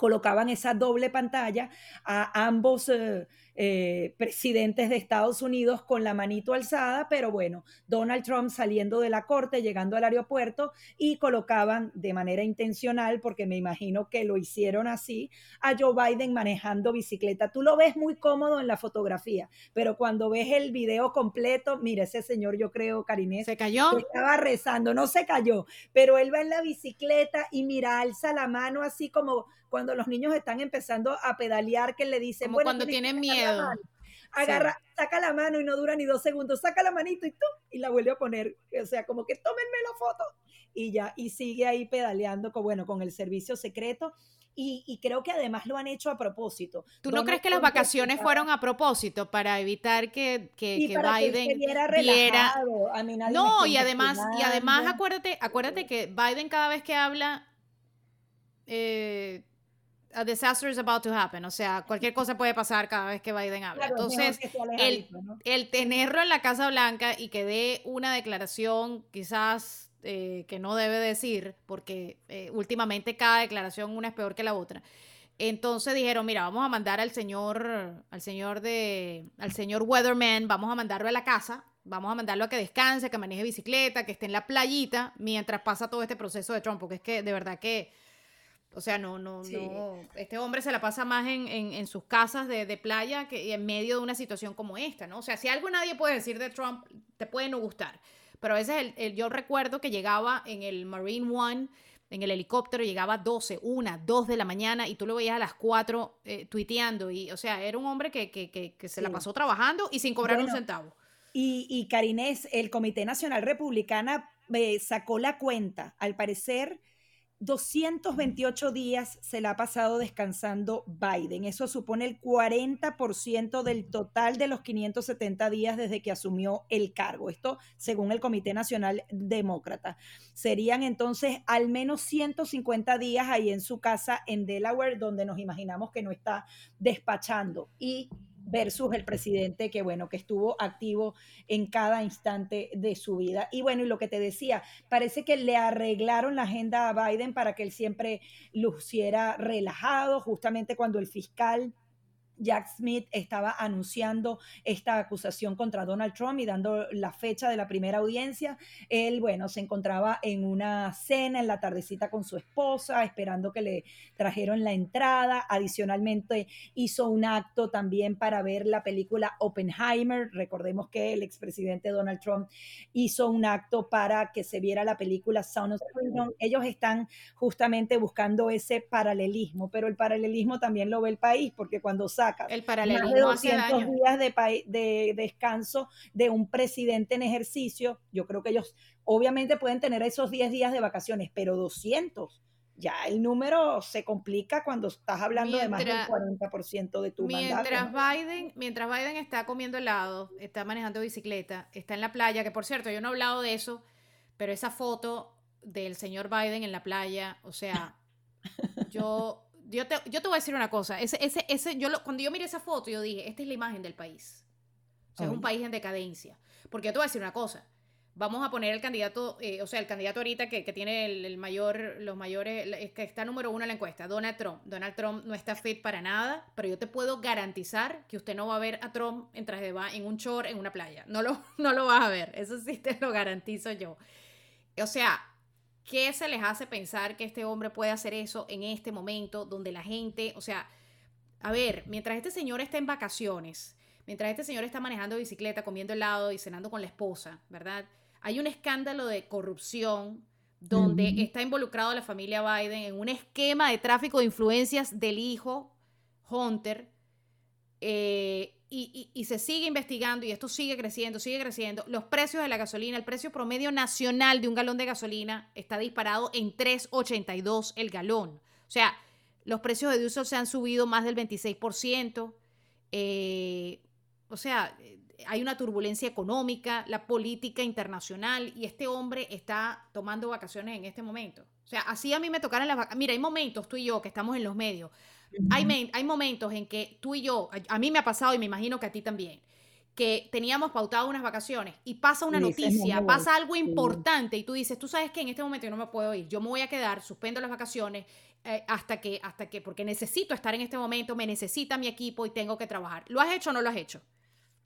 colocaban esa doble pantalla a ambos eh, eh, presidentes de Estados Unidos con la manito alzada, pero bueno, Donald Trump saliendo de la corte, llegando al aeropuerto y colocaban de manera intencional, porque me imagino que lo hicieron así, a Joe Biden manejando bicicleta. Tú lo ves muy cómodo en la fotografía, pero cuando ves el video completo, mira, ese señor, yo creo, Karinés, se cayó. Estaba rezando, no se cayó, pero él va en la bicicleta y mira, alza la mano así como cuando los niños están empezando a pedalear, que le dicen, como cuando tienen miedo Agarra, saca la mano y no dura ni dos segundos, saca la manito y tú, y la vuelve a poner. O sea, como que tómenme la foto. Y ya, y sigue ahí pedaleando con, bueno, con el servicio secreto. Y, creo que además lo han hecho a propósito. ¿Tú no crees que las vacaciones fueron a propósito para evitar que, que, Biden viera... no, y además, y además acuérdate, acuérdate que Biden cada vez que habla eh, a disaster is about to happen, o sea, cualquier cosa puede pasar cada vez que Biden habla. Entonces, el, el, tenerlo en la Casa Blanca y que dé una declaración quizás eh, que no debe decir, porque eh, últimamente cada declaración una es peor que la otra. Entonces dijeron, mira, vamos a mandar al señor, al señor de, al señor Weatherman, vamos a mandarlo a la casa, vamos a mandarlo a que descanse, que maneje bicicleta, que esté en la playita, mientras pasa todo este proceso de Trump, porque es que de verdad que o sea, no, no, no. Este hombre se la pasa más en, en, sus casas de, de, playa que en medio de una situación como esta, ¿no? O sea, si algo nadie puede decir de Trump, te puede no gustar. Pero a veces el, yo recuerdo que llegaba en el Marine One, en el helicóptero, llegaba a 12, 1, 2 de la mañana y tú lo veías a las 4 eh, tuiteando. Y, o sea, era un hombre que, que, que, se la pasó trabajando y sin cobrar un centavo. Y, y Karinés, el Comité Nacional Republicana eh, sacó la cuenta, al parecer 228 días se le ha pasado descansando Biden. Eso supone el 40% del total de los 570 días desde que asumió el cargo. Esto según el Comité Nacional Demócrata. Serían entonces al menos 150 días ahí en su casa en Delaware, donde nos imaginamos que no está despachando. Y versus el presidente que, bueno, que estuvo activo en cada instante de su vida. Y bueno, y lo que te decía, parece que le arreglaron la agenda a Biden para que él siempre luciera relajado, justamente cuando el fiscal Jack Smith estaba anunciando esta acusación contra Donald Trump y dando la fecha de la primera audiencia. Él, bueno, se encontraba en una cena en la tardecita con su esposa, esperando que le trajeron la entrada. Adicionalmente, hizo un acto también para ver la película Oppenheimer. Recordemos que el expresidente Donald Trump hizo un acto para que se viera la película Sound of Freedom. Ellos están justamente buscando ese paralelismo, pero el paralelismo también lo ve el país, porque cuando el paralelismo más de 200 días de, de descanso de un presidente en ejercicio, yo creo que ellos obviamente pueden tener esos 10 días de vacaciones, pero 200 ya el número se complica cuando estás hablando de más del 40% de tu mientras Biden, mientras Biden está comiendo helado, está manejando bicicleta, está en la playa, que por cierto, yo no he hablado de eso, pero esa foto del señor Biden en la playa, o sea, yo, yo, te, yo te voy a decir una cosa, ese, ese, ese, yo cuando yo miré esa foto, yo dije, esta es la imagen del país. O sea, es un país en decadencia. Porque yo te voy a decir una cosa, vamos a poner el candidato, eh, o sea, el candidato ahorita que, tiene el, mayor, los mayores, que está número uno en la encuesta, Donald Trump. Donald Trump no está fit para nada, pero yo te puedo garantizar que usted no va a ver a Trump en traje de en un short en una playa. No lo, no lo vas a ver, eso sí te lo garantizo yo. O sea, ¿qué se les hace pensar que este hombre puede hacer eso en este momento donde la gente, o sea, a ver, mientras este señor está en vacaciones, mientras este señor está manejando bicicleta, comiendo helado y cenando con la esposa, ¿verdad? Hay un escándalo de corrupción donde está involucrado la familia Biden en un esquema de tráfico de influencias del hijo, Hunter, eh, y, se sigue investigando y esto sigue creciendo, sigue creciendo. Los precios de la gasolina, el precio promedio nacional de un galón de gasolina está disparado en 3.82 el galón. O sea, los precios de diesel se han subido más del 26%. Eh, o sea, hay una turbulencia económica, la política internacional y este hombre está tomando vacaciones en este momento. O sea, así a mí me tocaron las vacaciones. Mira, hay momentos, tú y yo, que estamos en los medios, hay, hay momentos en que tú y yo, a, mí me ha pasado y me imagino que a ti también, que teníamos pautado unas vacaciones y pasa una noticia, pasa algo importante y tú dices, tú sabes que en este momento yo no me puedo ir, yo me voy a quedar, suspendo las vacaciones eh, hasta que, hasta que, porque necesito estar en este momento, me necesita mi equipo y tengo que trabajar. ¿Lo has hecho o no lo has hecho?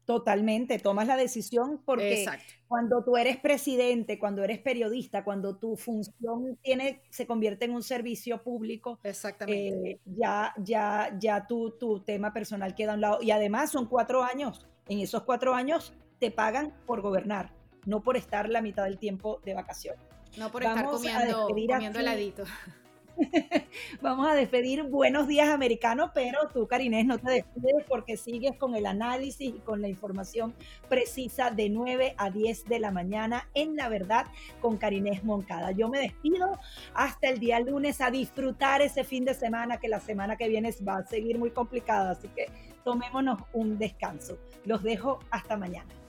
Totalmente, tomas la decisión porque cuando tú eres presidente, cuando eres periodista, cuando tu función tiene, se convierte en un servicio público, Exactamente. Eh, ya, ya, ya tu, tu tema personal queda a un lado. Y además son cuatro años. En esos cuatro años te pagan por gobernar, no por estar la mitad del tiempo de vacaciones. No por estar comiendo, comiendo heladito. Vamos a despedir Buenos Días Americanos, pero tú, Karinés, no te despides porque sigues con el análisis y con la información precisa de 9 a 10 de la mañana en La Verdad con Karinés Moncada. Yo me despido hasta el día lunes a disfrutar ese fin de semana que la semana que viene va a seguir muy complicada, así que tomémonos un descanso. Los dejo hasta mañana.